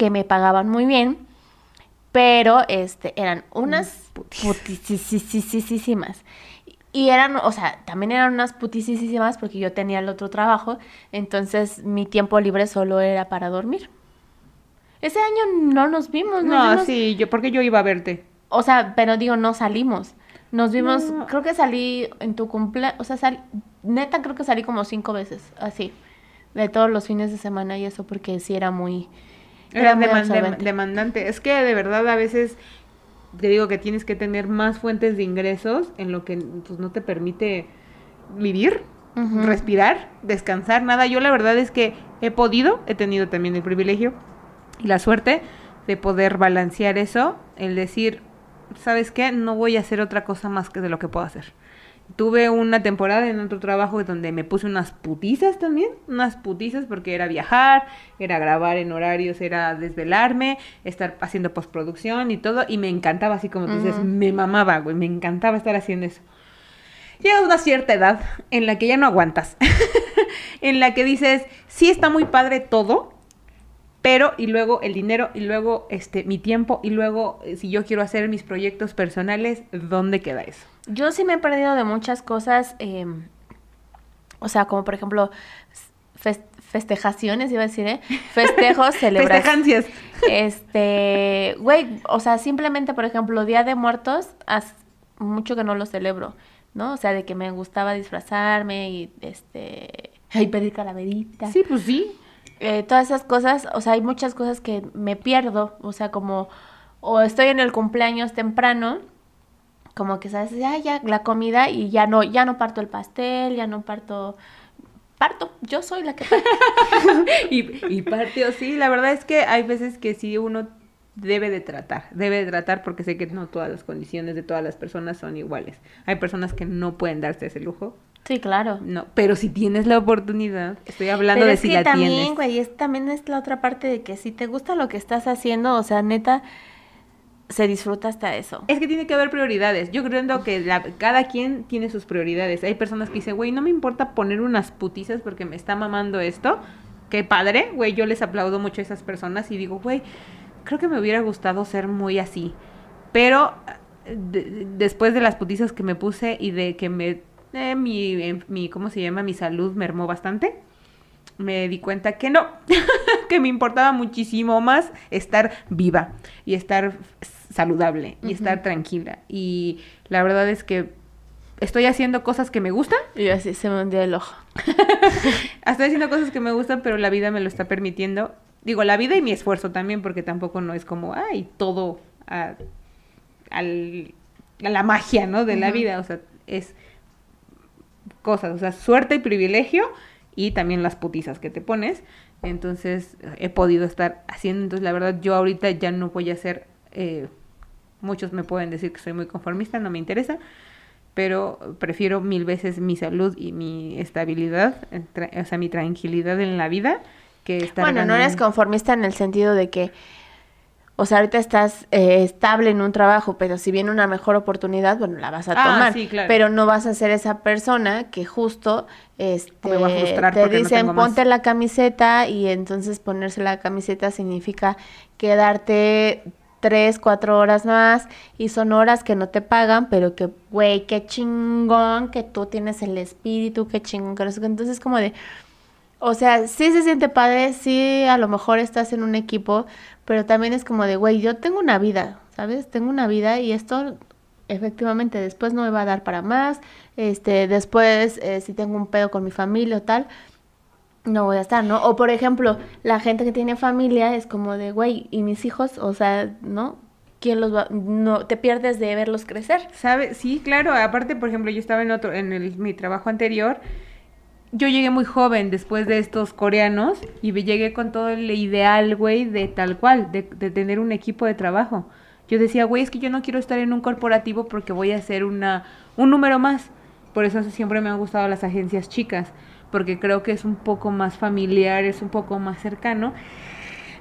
que me pagaban muy bien, pero este, eran unas putisísimas. Y eran, o sea, también eran unas putisísimas porque yo tenía el otro trabajo, entonces mi tiempo libre solo era para dormir. Ese año no nos vimos, ¿no? No, sí, yo, porque yo iba a verte. O sea, pero digo, no salimos. Nos vimos, creo que salí en tu cumpleaños, o sea, sal, neta creo que salí como cinco veces, así, de todos los fines de semana y eso, porque sí era muy... Era, demandante. Es que de verdad a veces te digo que tienes que tener más fuentes de ingresos en lo que pues, no te permite vivir, respirar, descansar, nada. Yo la verdad es que he podido, he tenido también el privilegio y la suerte de poder balancear eso, el decir, ¿sabes qué? No voy a hacer otra cosa más que de lo que puedo hacer. Tuve una temporada en otro trabajo donde me puse unas putizas también, unas putizas porque era viajar, era grabar en horarios, era desvelarme, estar haciendo postproducción y todo, y me encantaba así como tú dices, me mamaba, güey, me encantaba estar haciendo eso. Llega una cierta edad en la que ya no aguantas, en la que dices, sí está muy padre todo, pero y luego el dinero y luego este mi tiempo y luego eh, si yo quiero hacer mis proyectos personales, ¿dónde queda eso? Yo sí me he perdido de muchas cosas, em, o sea, como por ejemplo festejaciones, iba a decir, ¿eh? Festejos, celebraciones. Este, güey, o sea, simplemente, por ejemplo, Día de Muertos, hace mucho que no lo celebro, ¿no? O sea, de que me gustaba disfrazarme y, este, y pedir calaverita. Sí, pues sí. Eh, todas esas cosas, o sea, hay muchas cosas que me pierdo, o sea, como, o estoy en el cumpleaños temprano, como que sabes, ya, ya, la comida y ya no, ya no parto el pastel, ya no parto, parto, yo soy la que parto. y, y partió, sí, la verdad es que hay veces que sí uno debe de tratar, debe de tratar porque sé que no todas las condiciones de todas las personas son iguales. Hay personas que no pueden darse ese lujo, Sí, claro. No, pero si tienes la oportunidad, estoy hablando de si la también, tienes. güey, es, también es la otra parte de que si te gusta lo que estás haciendo, o sea, neta, se disfruta hasta eso. Es que tiene que haber prioridades. Yo creo que cada quien tiene sus prioridades. Hay personas que dicen, güey, no me importa poner unas putizas porque me está mamando esto. Qué padre, güey, yo les aplaudo mucho a esas personas y digo, güey, creo que me hubiera gustado ser muy así. Pero después de las putizas que me puse y de que me, eh, mi, eh, mi, ¿cómo se llama? Mi salud mermó bastante me di cuenta que no, que me importaba muchísimo más estar viva y estar saludable y estar tranquila. Y la verdad es que estoy haciendo cosas que me gustan. Y así se me hundió el ojo. estoy haciendo cosas que me gustan, pero la vida me lo está permitiendo. Digo, la vida y mi esfuerzo también, porque tampoco no es como, ay, todo a, la magia, ¿no? De la vida. O sea, es cosas, o sea, suerte y privilegio y también las putizas que te pones. Entonces he podido estar haciendo, entonces la verdad yo ahorita ya no voy a hacer, eh, muchos me pueden decir que soy muy conformista, no me interesa, pero prefiero mil veces mi salud y mi estabilidad, o sea, mi tranquilidad en la vida que estar... Bueno, no eres conformista en el sentido de que o sea, ahorita estás eh, estable en un trabajo, pero si viene una mejor oportunidad, bueno, la vas a ah, tomar. Sí, claro. Pero no vas a ser esa persona que justo este, te dicen ponte la camiseta y entonces ponerse la camiseta significa quedarte tres, cuatro horas más y son horas que no te pagan, pero que, güey, qué chingón que tú tienes el espíritu, qué chingón que Entonces como de, o sea, sí se siente padre, sí a lo mejor estás en un equipo, pero también es como de, güey, yo tengo una vida, ¿sabes? Tengo una vida y esto efectivamente después no me va a dar para más, este, después eh, si tengo un pedo con mi familia o tal, no voy a estar, ¿no? O por ejemplo, la gente que tiene familia es como de, güey, ¿y mis hijos? O sea, ¿no? ¿Quién los va? No, te pierdes de verlos crecer. ¿Sabe? Sí, claro. Aparte, por ejemplo, yo estaba en otro, en el, mi trabajo anterior yo llegué muy joven después de estos coreanos y llegué con todo el ideal, güey, de tal cual, de, tener un equipo de trabajo. Yo decía, güey, es que yo no quiero estar en un corporativo porque voy a hacer una, un número más. Por eso siempre me han gustado las agencias chicas, porque creo que es un poco más familiar, es un poco más cercano.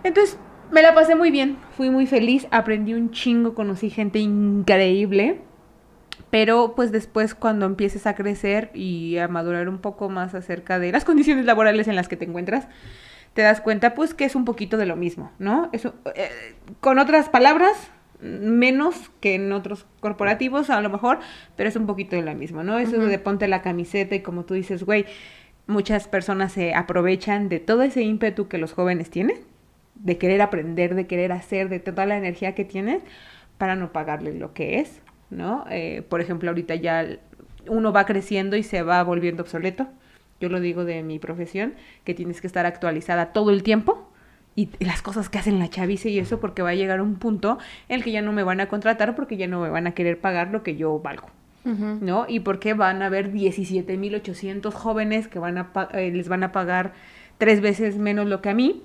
Entonces, me la pasé muy bien, fui muy feliz, aprendí un chingo, conocí gente increíble pero pues después cuando empieces a crecer y a madurar un poco más acerca de las condiciones laborales en las que te encuentras, te das cuenta pues que es un poquito de lo mismo, ¿no? Eso, eh, con otras palabras, menos que en otros corporativos a lo mejor, pero es un poquito de lo mismo, ¿no? Eso de ponte la camiseta y como tú dices, güey, muchas personas se aprovechan de todo ese ímpetu que los jóvenes tienen, de querer aprender, de querer hacer, de toda la energía que tienes, para no pagarles lo que es, ¿no? Eh, por ejemplo, ahorita ya uno va creciendo y se va volviendo obsoleto. Yo lo digo de mi profesión, que tienes que estar actualizada todo el tiempo y las cosas que hacen la chavice y eso porque va a llegar un punto en el que ya no me van a contratar porque ya no me van a querer pagar lo que yo valgo. ¿No? Y porque van a haber 17.800 jóvenes que van a eh, les van a pagar tres veces menos lo que a mí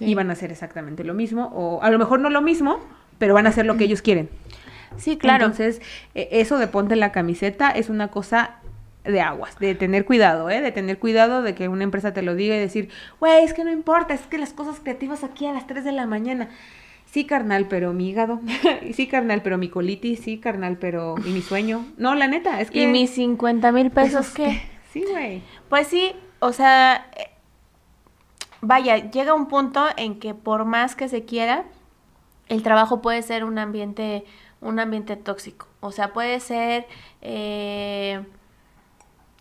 y van a hacer exactamente lo mismo o a lo mejor no lo mismo, pero van a hacer lo que ellos quieren. Sí, claro. Entonces, e, eso de ponte la camiseta es una cosa de aguas, de tener cuidado, ¿eh? De tener cuidado de que una empresa te lo diga y decir, güey, es que no importa, es que las cosas creativas aquí a las 3 de la mañana. Sí, carnal, pero mi hígado. sí, carnal, pero mi colitis. Sí, carnal, pero... ¿Y mi sueño? No, la neta, es que... ¿Y mis 50 mil pesos qué? Sí, güey. Pues sí, o sea... Vaya, llega un punto en que por más que se quiera, el trabajo puede ser un ambiente un ambiente tóxico. O sea, puede ser eh,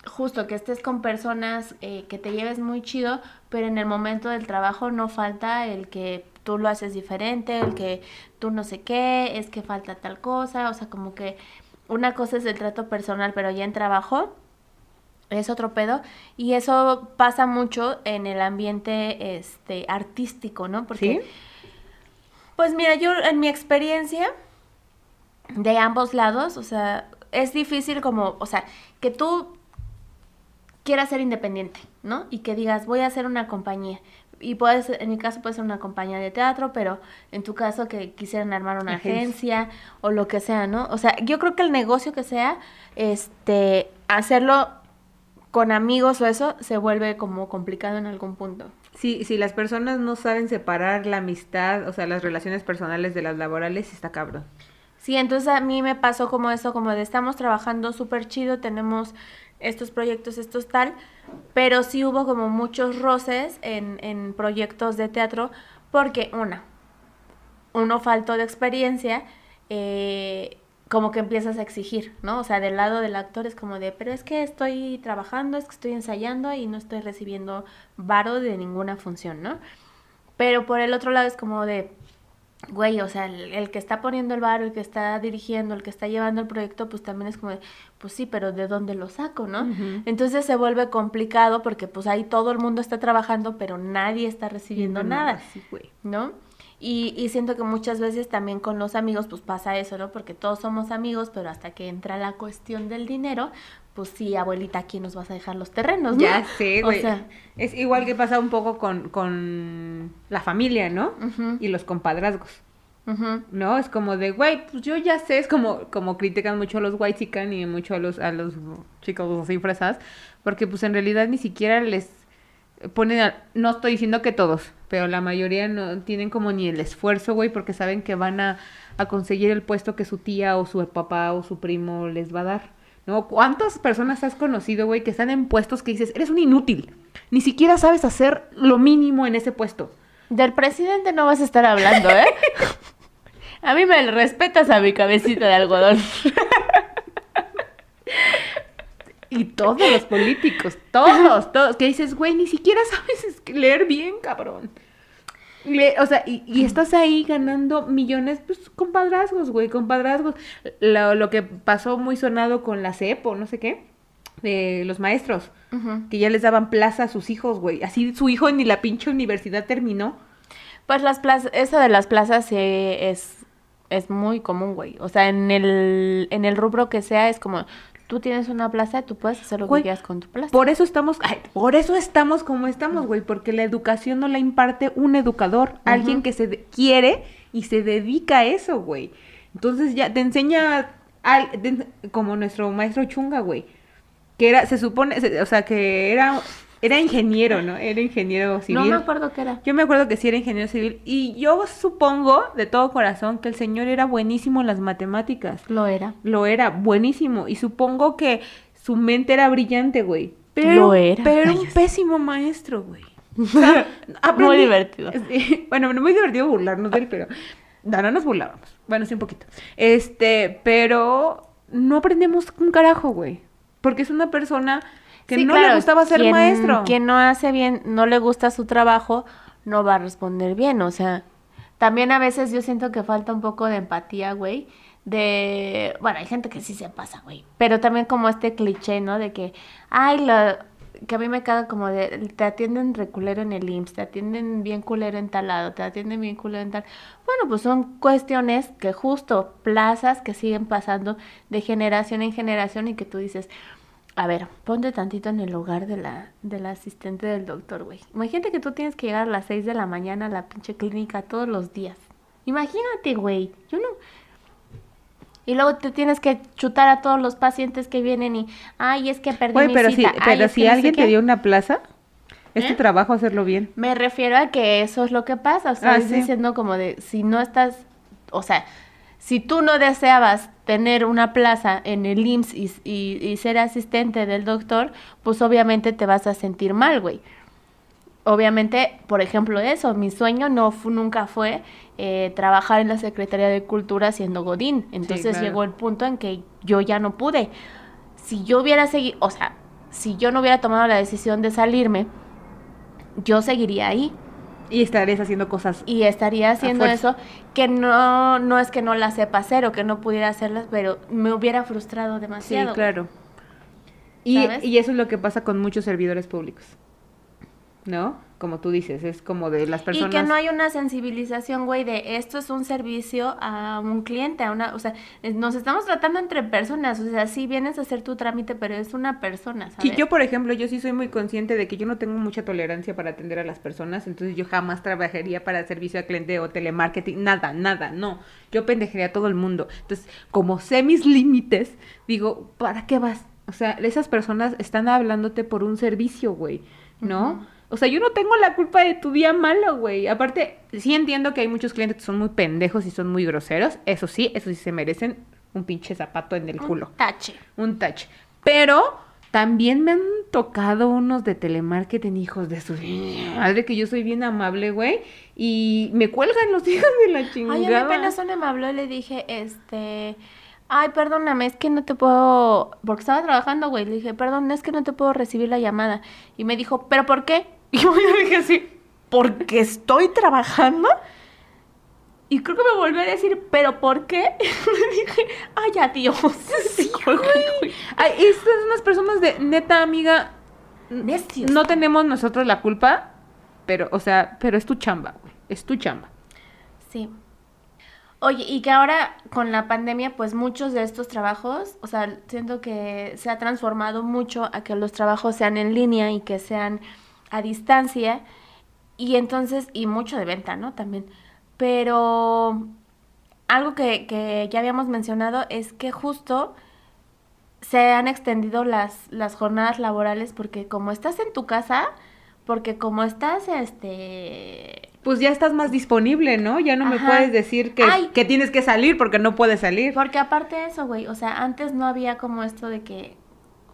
justo que estés con personas eh, que te lleves muy chido, pero en el momento del trabajo no falta el que tú lo haces diferente, el que tú no sé qué, es que falta tal cosa, o sea, como que una cosa es el trato personal, pero ya en trabajo es otro pedo y eso pasa mucho en el ambiente este artístico, ¿no? Porque pues mira, yo en mi experiencia de ambos lados, o sea, es difícil como, o sea, que tú quieras ser independiente, ¿no? Y que digas, voy a hacer una compañía. Y puedes, en mi caso puede ser una compañía de teatro, pero en tu caso que quisieran armar una agencia. o lo que sea, ¿no? O sea, yo creo que el negocio que sea, este, hacerlo con amigos o eso, se vuelve como complicado en algún punto. Sí, si las personas no saben separar la amistad, o sea, las relaciones personales de las laborales, está cabrón. Sí, entonces a mí me pasó como eso, como de estamos trabajando súper chido, tenemos estos proyectos, estos tal, pero sí hubo como muchos roces en, en proyectos de teatro, porque una, uno faltó de experiencia, eh, como que empiezas a exigir, ¿no? O sea, del lado del actor es como de, pero es que estoy trabajando, es que estoy ensayando y no estoy recibiendo varo de ninguna función, ¿no? Pero por el otro lado es como de, güey, o sea, el, que está poniendo el varo, el que está dirigiendo, el que está llevando el proyecto, pues también es como de, pues sí, pero ¿de dónde lo saco, no? Entonces se vuelve complicado porque pues ahí todo el mundo está trabajando, pero nadie está recibiendo nada, Sí, güey. ¿no? Y, y siento que muchas veces también con los amigos pues pasa eso, ¿no? Porque todos somos amigos, pero hasta que entra la cuestión del dinero, pues sí, abuelita, aquí nos vas a dejar los terrenos, ¿no? Ya sé, O güey. sea, es igual que pasa un poco con, con la familia, ¿no? Y los compadrazgos. ¿No? Es como de, güey, pues yo ya sé, es como, como critican mucho a los white y mucho a los, a los chicos así fresas, porque pues en realidad ni siquiera les ponen, a- no estoy diciendo que todos, pero la mayoría no tienen como ni el esfuerzo, güey, porque saben que van a, a conseguir el puesto que su tía o su papá o su primo les va a dar. ¿No? ¿Cuántas personas has conocido, güey, que están en puestos que dices, eres un inútil? Ni siquiera sabes hacer lo mínimo en ese puesto. Del presidente no vas a estar hablando, ¿eh? A mí me respetas a mi cabecita de algodón. Y todos los políticos, todos, todos, que dices, güey, ni siquiera sabes es- leer bien, cabrón. Le- o sea, y, y estás ahí ganando millones, pues, compadrazgos, güey, compadrazgos. Lo, lo que pasó muy sonado con la CEP o no sé qué, de los maestros, que ya les daban plaza a sus hijos, güey. Así su hijo ni la pinche universidad terminó. Pues las plazas, eso de las plazas eh, es, es muy común, güey. O sea, en el, en el rubro que sea es como, tú tienes una plaza, tú puedes hacer lo Güey, que quieras con tu plaza. Por eso estamos, ay, por eso estamos como estamos, güey, porque la educación no la imparte un educador, alguien que se quiere y se dedica a eso, güey. Entonces ya te enseña al- te- como nuestro maestro Chunga, güey, que era, se supone, se- o sea, que era, era ingeniero, ¿no? Era ingeniero civil. No me acuerdo qué era. Yo me acuerdo que sí era ingeniero civil y yo supongo de todo corazón que el señor era buenísimo en las matemáticas. Lo era. Lo era, buenísimo. Y supongo que su mente era brillante, güey. Pero, Lo era, Pero un cállate. pésimo maestro, güey. O sea, aprendí- Muy divertido. Bueno, muy divertido burlarnos de él, pero... No, no nos burlábamos. Bueno, sí, un poquito. Este, pero no aprendemos un carajo, güey. Porque es una persona que Sí, no claro, le gustaba ser quien- maestro. Quien no hace bien, no le gusta su trabajo, no va a responder bien. O sea, también a veces yo siento que falta un poco de empatía, güey. De, bueno, hay gente que sí se pasa, güey. Pero también como este cliché, ¿no? De que, ay, lo, que a mí me caga como de, te atienden reculero en el IMSS, te atienden bien culero en tal lado, te atienden bien culero en tal. Bueno, pues son cuestiones que justo, plazas que siguen pasando de generación en generación y que tú dices, a ver, ponte tantito en el lugar de la, de la asistente del doctor, güey. Imagínate que tú tienes que llegar a las 6 de la mañana a la pinche clínica todos los días. Imagínate, güey. Yo no. Y luego te tienes que chutar a todos los pacientes que vienen y, ay, es que perdí Güey, mi pero si, cita. Ay, pero si que no sé alguien te qué". dio una plaza, es tu ¿Eh? trabajo hacerlo bien. Me refiero a que eso es lo que pasa. O sea, Ah, sí. diciendo como de, si no estás, o sea, si tú no deseabas tener una plaza en el IMSS y, y- y ser asistente del doctor, pues obviamente te vas a sentir mal, güey. Obviamente, por ejemplo, eso, mi sueño no fu- nunca fue eh, trabajar en la Secretaría de Cultura siendo Godín. Entonces claro. llegó el punto en que yo ya no pude. Si yo hubiera seguido, o sea, si yo no hubiera tomado la decisión de salirme, yo seguiría ahí Y estarías haciendo cosas. y estaría haciendo eso que no no es que no la sepa hacer o que no pudiera hacerlas, pero me hubiera frustrado Sí, demasiado. claro. Y, y eso es lo que pasa con muchos servidores públicos. ¿No? Como tú dices, es como de las personas. Y que no hay una sensibilización, güey, de esto es un servicio a un cliente, a una, o sea, nos estamos tratando entre personas, o sea, sí vienes a hacer tu trámite, pero es una persona, ¿sabes? Sí, yo, por ejemplo, yo sí soy muy consciente de que yo no tengo mucha tolerancia para atender a las personas, entonces yo jamás trabajaría para servicio al cliente o telemarketing, nada, nada, no. Yo pendejaría a todo el mundo. Entonces, como sé mis límites, digo, ¿para qué vas? O sea, esas personas están hablándote por un servicio, güey, ¿no? O sea, yo no tengo la culpa de tu día malo, güey. Aparte, sí entiendo que hay muchos clientes que son muy pendejos y son muy groseros. Eso sí, eso sí se merecen un pinche zapato en el culo. Un tache. Un touch. Pero también me han tocado unos de telemarketing, hijos de su madre, que yo soy bien amable, güey. Y me cuelgan los hijos de la chingada. Ay, a mí apenas una me habló y le dije, este... Ay, perdóname, es que no te puedo... Porque estaba trabajando, güey. Le dije, perdón, es que no te puedo recibir la llamada. Y me dijo, ¿pero por qué? Y yo le dije así, ¿porque estoy trabajando? Y creo que me volvió a decir, ¿pero por qué? Y le dije, ay, adiós. Sí, güey. Ay, estas son unas personas de neta, amiga. Necios. No tenemos nosotros la culpa, pero, o sea, pero es tu chamba, güey. Es tu chamba. Sí. Oye, y que ahora con la pandemia, pues muchos de estos trabajos, o sea, siento que se ha transformado mucho a que los trabajos sean en línea y que sean a distancia. Y entonces, y mucho de venta, ¿no? También. Pero algo que, que ya habíamos mencionado es que justo se han extendido las, las jornadas laborales porque como estás en tu casa, porque como estás, este... Pues ya estás más disponible, ¿no? Ya no me puedes decir que, Ay. que tienes que salir porque no puedes salir. Porque aparte de eso, güey, o sea, antes no había como esto de que,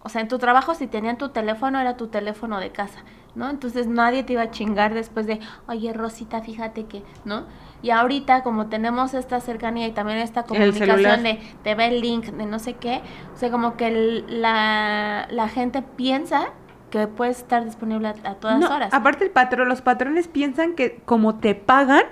o sea, en tu trabajo si tenían tu teléfono era tu teléfono de casa, ¿no? Entonces nadie te iba a chingar después de, oye, Rosita, fíjate que, ¿no? Y ahorita como tenemos esta cercanía y también esta comunicación de te ve el link, de no sé qué, o sea, como que el- la, la gente piensa que puedes estar disponible a, a todas No, horas. Aparte el patrón, los patrones piensan que como te pagan,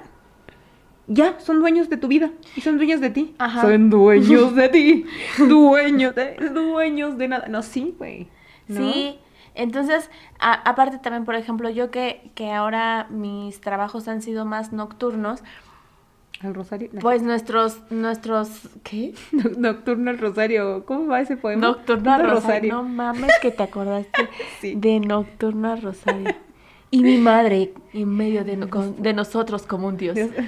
ya son dueños de tu vida y son dueños de ti. Ajá. Son dueños de ti. dueños de, dueños de nada. No, sí, güey. ¿no? Sí, entonces, a- aparte también, por ejemplo, yo que, que ahora mis trabajos han sido más nocturnos, Al Rosario. no. pues nuestros, nuestros, ¿qué? Nocturno al Rosario. ¿Cómo va ese poema? Nocturno Al Rosario. No mames que te acordaste Sí. de Nocturno a Rosario. Y mi madre en medio de, no- con- de nosotros como un dios. Dios.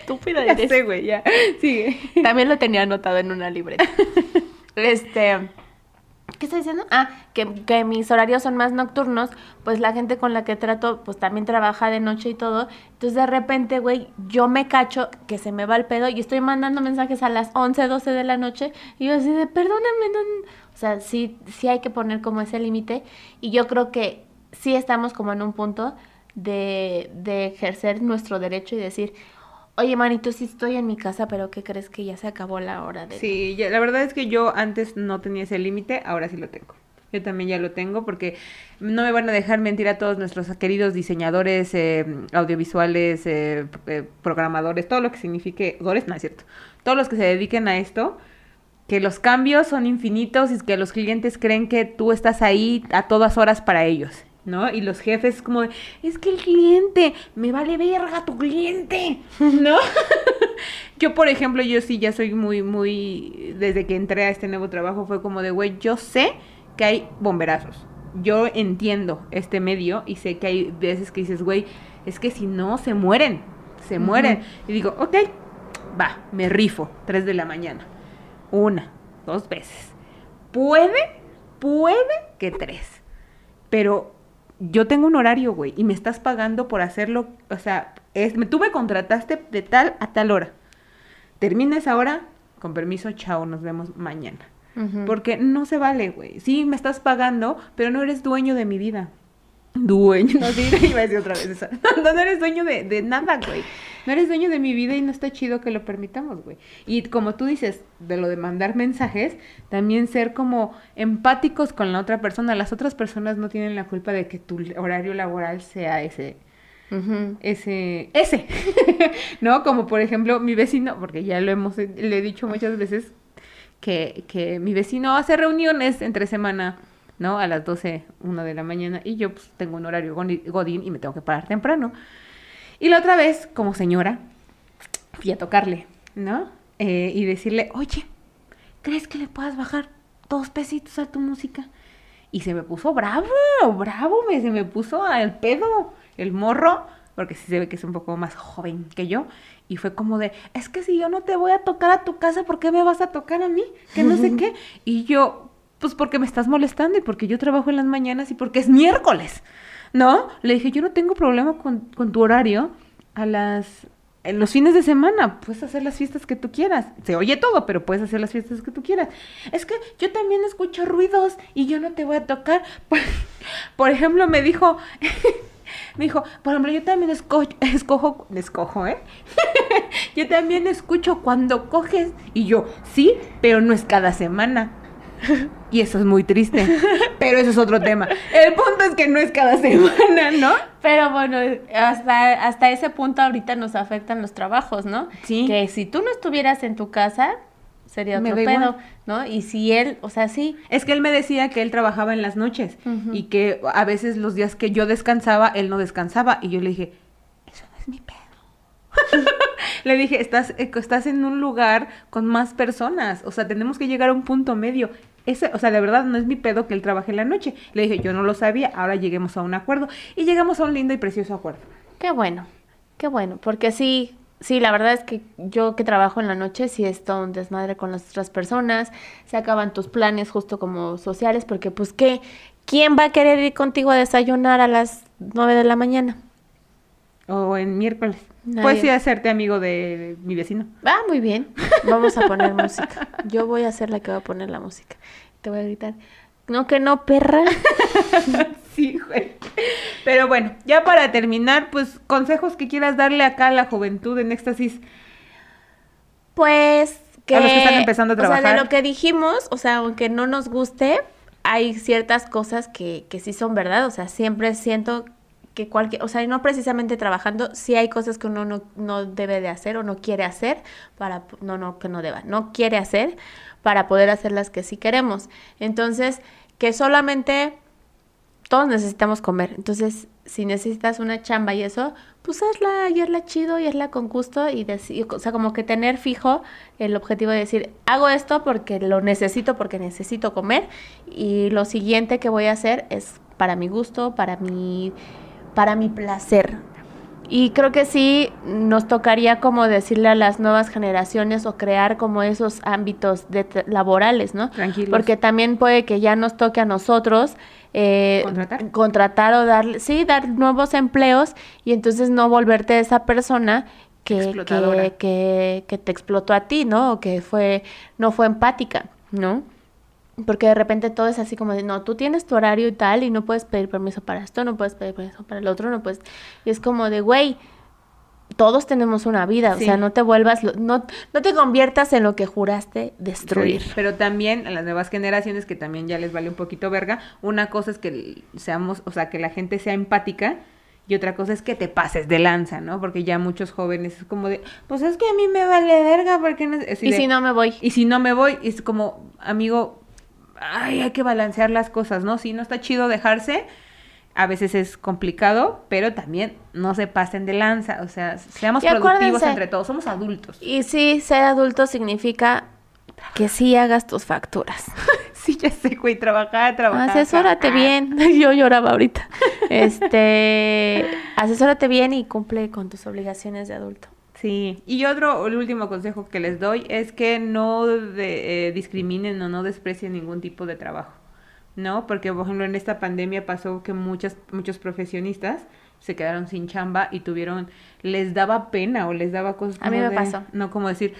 Estúpida Ya eres. sé, güey, ya. Sigue. También lo tenía anotado en una libreta. Este. ¿Qué estoy diciendo? Ah, que, que mis horarios son más nocturnos, pues la gente con la que trato, pues también trabaja de noche y todo. Entonces de repente, güey, yo me cacho que se me va el pedo y estoy mandando mensajes a las 11, 12 de la noche y yo así de, perdóname, no, o sea, sí, sí hay que poner como ese límite y yo creo que sí estamos como en un punto de, de ejercer nuestro derecho y decir, oye, manito, sí estoy en mi casa, pero ¿qué crees que ya se acabó la hora de... Sí, ya- la verdad es que yo antes no tenía ese límite, ahora sí lo tengo. Yo también ya lo tengo porque no me van a dejar mentir a todos nuestros queridos diseñadores, eh, audiovisuales, eh, eh, programadores, todo lo que signifique, gores, no es cierto, todos los que se dediquen a esto, que los cambios son infinitos y que los clientes creen que tú estás ahí a todas horas para ellos, ¿no? Y los jefes como, de, es que el cliente, me vale verga tu cliente, ¿no? yo, por ejemplo, yo sí ya soy muy, muy, desde que entré a este nuevo trabajo fue como de, güey, yo sé que hay bomberazos. Yo entiendo este medio y sé que hay veces que dices, güey, es que si no, se mueren, se mueren. Y digo, ok, va, me rifo, 3 de la mañana. Una, dos veces. Puede, puede que tres. Pero yo tengo un horario, güey, y me estás pagando por hacerlo. O sea, es, me, tú me contrataste de tal a tal hora. Termina esa hora, con permiso, chao, nos vemos mañana. Porque no se vale, güey. Sí, me estás pagando, pero no eres dueño de mi vida. Dueño, no, sí, iba a decir otra vez esa. No, no eres dueño de, de nada, güey. No eres dueño de mi vida y no está chido que lo permitamos, güey. Y como tú dices, de lo de mandar mensajes, también ser como empáticos con la otra persona. Las otras personas no tienen la culpa de que tu horario laboral sea ese, ese, ese, ¿no? Como por ejemplo mi vecino, porque ya lo hemos, le he dicho muchas veces, que, que mi vecino hace reuniones entre semana, ¿no? A las 12, 1 de la mañana, y yo pues tengo un horario godín y me tengo que parar temprano. Y la otra vez, como señora, fui a tocarle, ¿no? Eh, y decirle, oye, ¿crees que le puedas bajar dos pesitos a tu música? Y se me puso bravo, bravo, me, se me puso al pedo el morro. porque sí se ve que es un poco más joven que yo. Y fue como de, es que si yo no te voy a tocar a tu casa, ¿por qué me vas a tocar a mí? Que no sé qué. Y yo, pues porque me estás molestando y porque yo trabajo en las mañanas y porque es miércoles. ¿No? Le dije, yo no tengo problema con, con tu horario a las en los fines de semana puedes hacer las fiestas que tú quieras. Se oye todo, pero puedes hacer las fiestas que tú quieras. Es que yo también escucho ruidos y yo no te voy a tocar. Por, por ejemplo, me dijo, me dijo, por ejemplo, yo también escojo, escojo, escojo, ¿eh? yo también escucho cuando coges y yo, sí, pero no es cada semana. Y eso es muy triste. Pero eso es otro tema. El punto es que no es cada semana, ¿no? Pero bueno, hasta, hasta ese punto ahorita nos afectan los trabajos, ¿no? Sí. Que si tú no estuvieras en tu casa, sería otro pedo, igual. ¿no? Y si él, o sea, sí. Es que él me decía que él trabajaba en las noches y que a veces los días que yo descansaba, él no descansaba. Y yo le dije, eso no es mi pedo. le dije, estás, eh, estás en un lugar con más personas. O sea, tenemos que llegar a un punto medio. Ese, o sea, de verdad no es mi pedo que él trabaje en la noche. Le dije, yo no lo sabía, ahora lleguemos a un acuerdo. Y llegamos a un lindo y precioso acuerdo. Qué bueno, qué bueno, porque sí, sí, la verdad es que yo que trabajo en la noche, sí es todo un desmadre con las otras personas, se acaban tus planes justo como sociales, porque pues qué, ¿quién va a querer ir contigo a desayunar a las nueve de la mañana? O en miércoles. Nadie. Puedes ir a hacerte amigo de, mi vecino. Ah, muy bien, vamos a poner música. Yo voy a ser la que va a poner la música. Te voy a gritar, no que no, perra. Sí, güey. Pero bueno, ya para terminar, pues consejos que quieras darle acá a la juventud en éxtasis. Pues que, A los que están empezando a O sea, de trabajar. lo que dijimos, o sea, aunque no nos guste, hay ciertas cosas que, que sí son verdad. O sea, siempre siento que cualquier, o sea, no precisamente trabajando, sí hay cosas que uno no, no debe de hacer o no quiere hacer para, no, no, que no deba, no quiere hacer para poder hacer las que sí queremos. Entonces, que solamente todos necesitamos comer. Entonces, si necesitas una chamba y eso, pues hazla y hazla chido y hazla con gusto y decir, o sea, como que tener fijo el objetivo de decir, hago esto porque lo necesito, porque necesito comer y lo siguiente que voy a hacer es para mi gusto, para mi, para mi placer. Y creo que sí nos tocaría como decirle a las nuevas generaciones o crear como esos ámbitos de laborales, ¿no? Tranquilos. Porque también puede que ya nos toque a nosotros eh, Contratar. contratar o darle, sí, dar nuevos empleos y entonces no volverte esa persona que, que, que, que te explotó a ti, ¿no? O que fue, no fue empática, ¿no? Porque de repente todo es así como de, no, tú tienes tu horario y tal, y no puedes pedir permiso para esto, no puedes pedir permiso para el otro, no puedes... Y es como de, güey, todos tenemos una vida, o sea, no te vuelvas, lo- no, no te conviertas en lo que juraste destruir. Sí, Pero también a las nuevas generaciones que también ya les vale un poquito verga, una cosa es que seamos, o sea, que la gente sea empática y otra cosa es que te pases de lanza, ¿no? Porque ya muchos jóvenes es como de, pues es que a mí me vale verga porque no Y de, si no me voy. y si no me voy es como, amigo, ay, hay que balancear las cosas, ¿no? Si no está chido dejarse, a veces es complicado, pero también no se pasen de lanza, o sea, seamos Y productivos entre todos, somos adultos. Y sí, ser adulto significa que sí hagas tus facturas. Sí, ya sé, güey, trabajar, trabajar. Asesórate trabajar. bien. Yo lloraba ahorita. Este, asesórate bien y cumple con tus obligaciones de adulto. Sí, y otro, el último consejo que les doy es que no de- eh, discriminen o no desprecien ningún tipo de trabajo, ¿no? Porque, por ejemplo, en esta pandemia pasó que muchas, muchos profesionistas se quedaron sin chamba y tuvieron, les daba pena o les daba cosas A mí como me de- pasó. No como decir,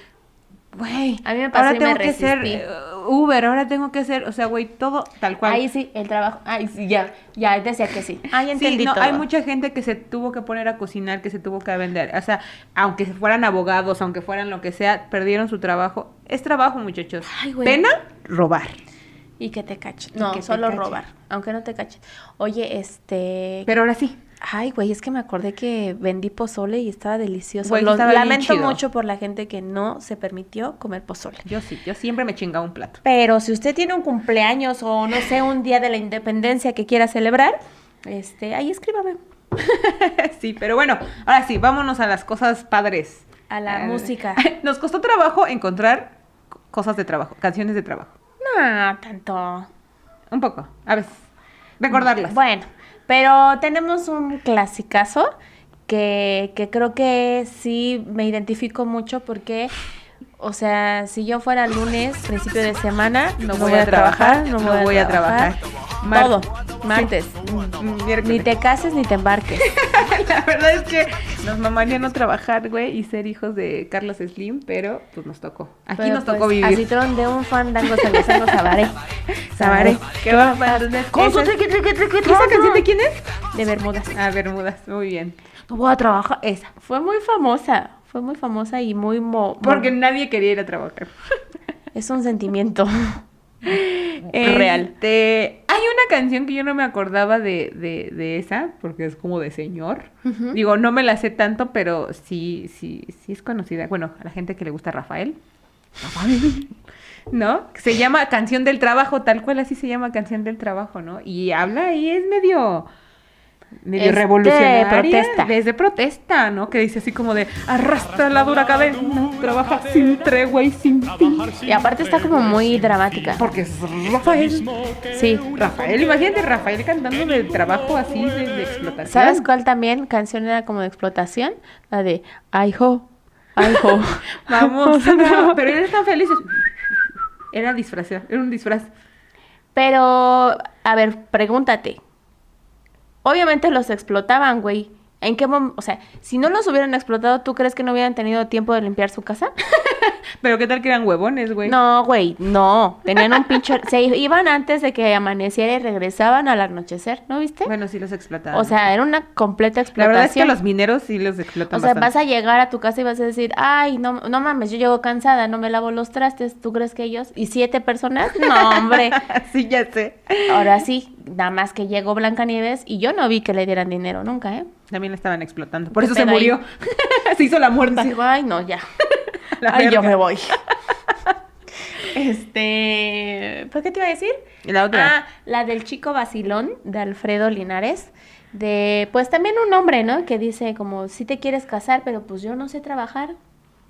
güey, A mí me pasó ahora y me tengo que ser eh, Uber, ahora tengo que ser, o sea, güey, todo tal cual. Ahí sí, el trabajo. Ay, sí, ya, ya decía que sí. Ay, Sí, entendí no, todo. hay mucha gente que se tuvo que poner a cocinar, que se tuvo que vender. O sea, aunque fueran abogados, aunque fueran lo que sea, perdieron su trabajo. Es trabajo, muchachos. Ay, güey. Pena, robar. Y que te cachen. Y No, que solo robar, aunque no te cachen. Oye, este... Pero ahora sí. Ay, güey, es que me acordé que vendí pozole y estaba delicioso. Güey, Lo estaba bien lamento chido. mucho por la gente que no se permitió comer pozole. Yo sí, yo siempre me chingaba un plato. Pero si usted tiene un cumpleaños o no sé, un día de la independencia que quiera celebrar, este, ahí escríbame. sí, pero bueno, ahora sí, vámonos a las cosas padres. A la Eh, música. Nos costó trabajo encontrar cosas de trabajo, canciones de trabajo. No, tanto. Un poco, a veces. Recordarlas. Bueno, pero tenemos un clasicazo que, que creo que sí me identifico mucho porque, o sea, si yo fuera lunes, principio de semana, no, voy, a trabajar, no voy, a trabajar. Todo, martes. Mm, Ni miércoles. te cases ni te embarques. La verdad es que nos mamaría no trabajar, güey, y ser hijos de Carlos Slim, pero pues nos tocó. Aquí Pero, nos tocó pues, vivir. A citrón de un fandango salgazango sabaré. Sabaré. ¿Qué va a pasar? ¿Esa- triqui, triqui, triqui, ¿Esa triqui, canción de quién es? De Bermudas. Ah, Bermudas, muy bien. No voy a trabajar. Esa. Fue muy famosa. Fue muy famosa y muy... mo- Porque mo- nadie quería ir a trabajar. Es un sentimiento. Real. Este, hay una canción que yo no me acordaba de, de, de esa, porque es como de señor. Digo, no me la sé tanto, pero sí, sí, sí es conocida. Bueno, a la gente que le gusta Rafael. Rafael. ¿No? Se llama Canción del Trabajo, tal cual así se llama Canción del Trabajo, ¿no? Y habla y es medio medio Es de revolucionaria. protesta. Desde protesta, ¿no? Que dice así como de arrastra la dura cadena, trabaja sin tregua y sin fin. Y aparte está como muy dramática. Porque es Rafael. Sí. Rafael, imagínate Rafael cantando de trabajo así de, de explotación. ¿Sabes cuál también canción era como de explotación? La de Ay ho, ay ho. Vamos, no, pero él está feliz. Era disfrazado, era un disfraz. Pero, a ver, pregúntate. Obviamente los explotaban, güey. ¿En qué momento? O sea, si no los hubieran explotado, ¿tú crees que no hubieran tenido tiempo de limpiar su casa? Pero qué tal que eran huevones, güey. No, güey, no. Tenían un pinche... Se iban antes de que amaneciera y regresaban al anochecer, ¿no viste? Bueno, sí los explotaban. O sea, era una completa la explotación. verdad es que los mineros sí los explotan O sea, bastante. vas a llegar a tu casa y vas a decir, ay, no, no mames, yo llego cansada, no me lavo los trastes, ¿tú crees que ellos? ¿Y siete personas? No, hombre. sí, ya sé. Ahora sí, nada más que llegó Blancanieves y yo no vi que le dieran dinero nunca, ¿eh? También la estaban explotando. Por ¿Qué eso se murió. se hizo la muerta. Digo, ay, no, ya. La ay, yo me voy. este, ¿por qué te iba a decir? Y la otra. Ah, la del chico vacilón de Alfredo Linares. De, pues también un hombre, ¿no? Que dice como, si te quieres casar, pero pues yo no sé trabajar.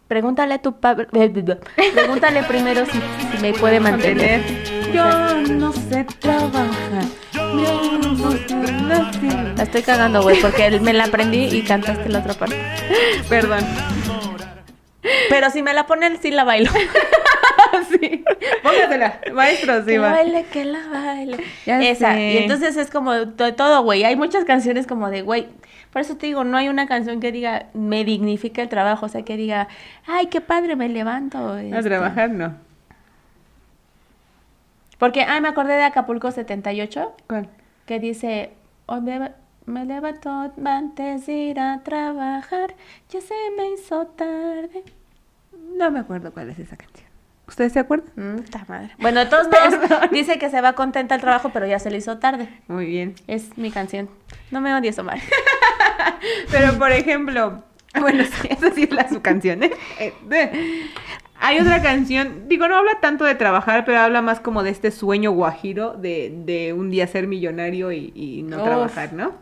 Pregúntale a tu padre, pregúntale primero si, si me puede mantener. Yo no sé trabajar. Yo no sé decir. La estoy cagando, güey, porque me la aprendí y cantaste la otra parte. Perdón. Pero si me la pone él, sí la bailo. sí. Póngasela. Maestro, sí que va. baile, que la baile. Ya Esa. sé. Y entonces es como de todo, güey. Hay muchas canciones como de, güey. Por eso te digo, no hay una canción que diga, me dignifica el trabajo. O sea, que diga, ay, qué padre, me levanto. A este. trabajar no. Porque, ay, me acordé de Acapulco 78, ¿Cuál? que dice, hoy me, me levanto antes de ir a trabajar. Ya se me hizo tarde. No me acuerdo cuál es esa canción. ¿Ustedes se acuerdan? Mm, madre. Bueno, de todos modos, dice que se va contenta al trabajo, pero ya se le hizo tarde. Muy bien. Es mi canción. No me odies, Omar. Pero, por ejemplo, bueno, sí, esa sí es la su canción, ¿eh? De- Hay otra canción, digo, no habla tanto de trabajar, pero habla más como de este sueño guajiro de, de un día ser millonario y, y no Uf. trabajar, ¿no?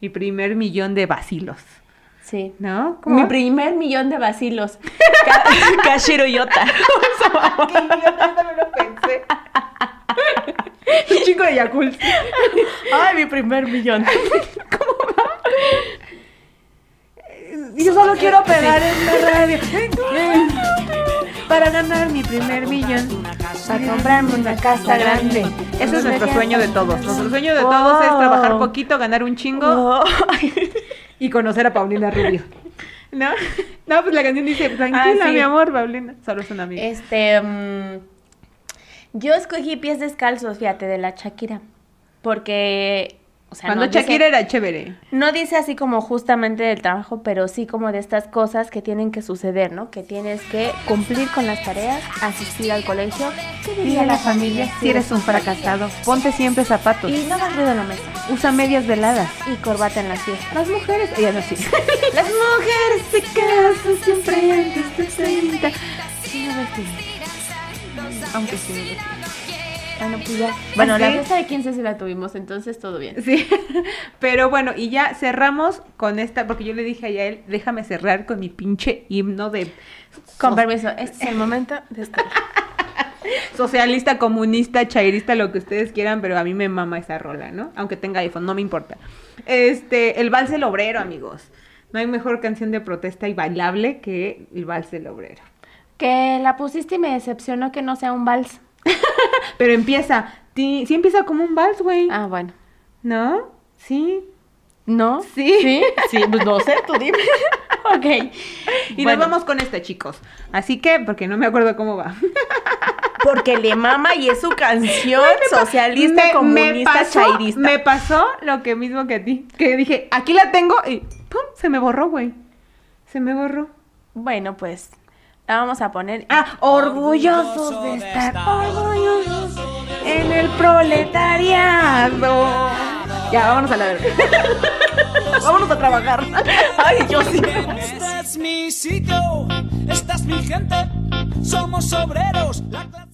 Mi primer millón de vacilos, Sí. ¿no? ¿Cómo Mi va? primer millón de vacilos. Kashiro Yota. Me lo pensé. Un chico de Yakult. Ay, mi primer millón. Yo solo quiero pegar en la radio. Para ganar mi primer millón. Para comprarme una casa grande. Ese es nuestro sueño de todos. Nuestro sueño de todos es trabajar poquito, ganar un chingo Oh. y conocer a Paulina Rubio. ¿No? No, pues la canción dice, tranquila, Ah, sí. mi amor, Paulina. Solo es una amiga. Este. mm, yo escogí pies descalzos, fíjate, de la Shakira. Porque. O sea, Cuando no dice- Shakira era chévere. No dice así como justamente del trabajo, pero sí como de estas cosas que tienen que suceder, ¿no? Que tienes que cumplir con las tareas, asistir al colegio. ¿Qué a la familia si eres un fracasado. Ponte siempre zapatos. Y no hagas ruido en la mesa. Usa medias veladas. Y corbata en la fiesta. Las mujeres, ella no sí. Las mujeres se casan siempre antes de 30. Sí, no. Aunque sí. Ah, no, pues ya. Bueno, la fiesta de 15 sí la tuvimos, entonces todo bien. Sí, pero bueno, y ya cerramos con esta, porque yo le dije a Yael, déjame cerrar con mi pinche himno de Con permiso, este es el momento de estar. socialista, comunista, chairista, lo que ustedes quieran, pero a mí me mama esa rola, ¿no? Aunque tenga iPhone, no me importa. Este, el vals del obrero, amigos. No hay mejor canción de protesta y bailable que el vals del obrero. Que la pusiste y me decepcionó que no sea un vals. Pero empieza, sí empieza como un vals, güey. Ah, bueno. ¿No? Sí. ¿No? Sí. Sí, sí, pues no sé, tú dime. ok. Y Bueno, nos vamos con esta, chicos. Así que, porque no me acuerdo cómo va. Porque le mama y es su canción socialista, Me- comunista, me pasó, chairista. Me pasó lo que mismo que a ti. Que dije, aquí la tengo y ¡pum! Se me borró, güey. Se me borró. Bueno, pues la vamos a poner. Ah, orgullosos de estar orgullosos en el proletariado. Ya, vámonos a la verga. vámonos a trabajar. Ay, yo sí. Este es mi sitio, esta es mi gente, somos obreros, la clase-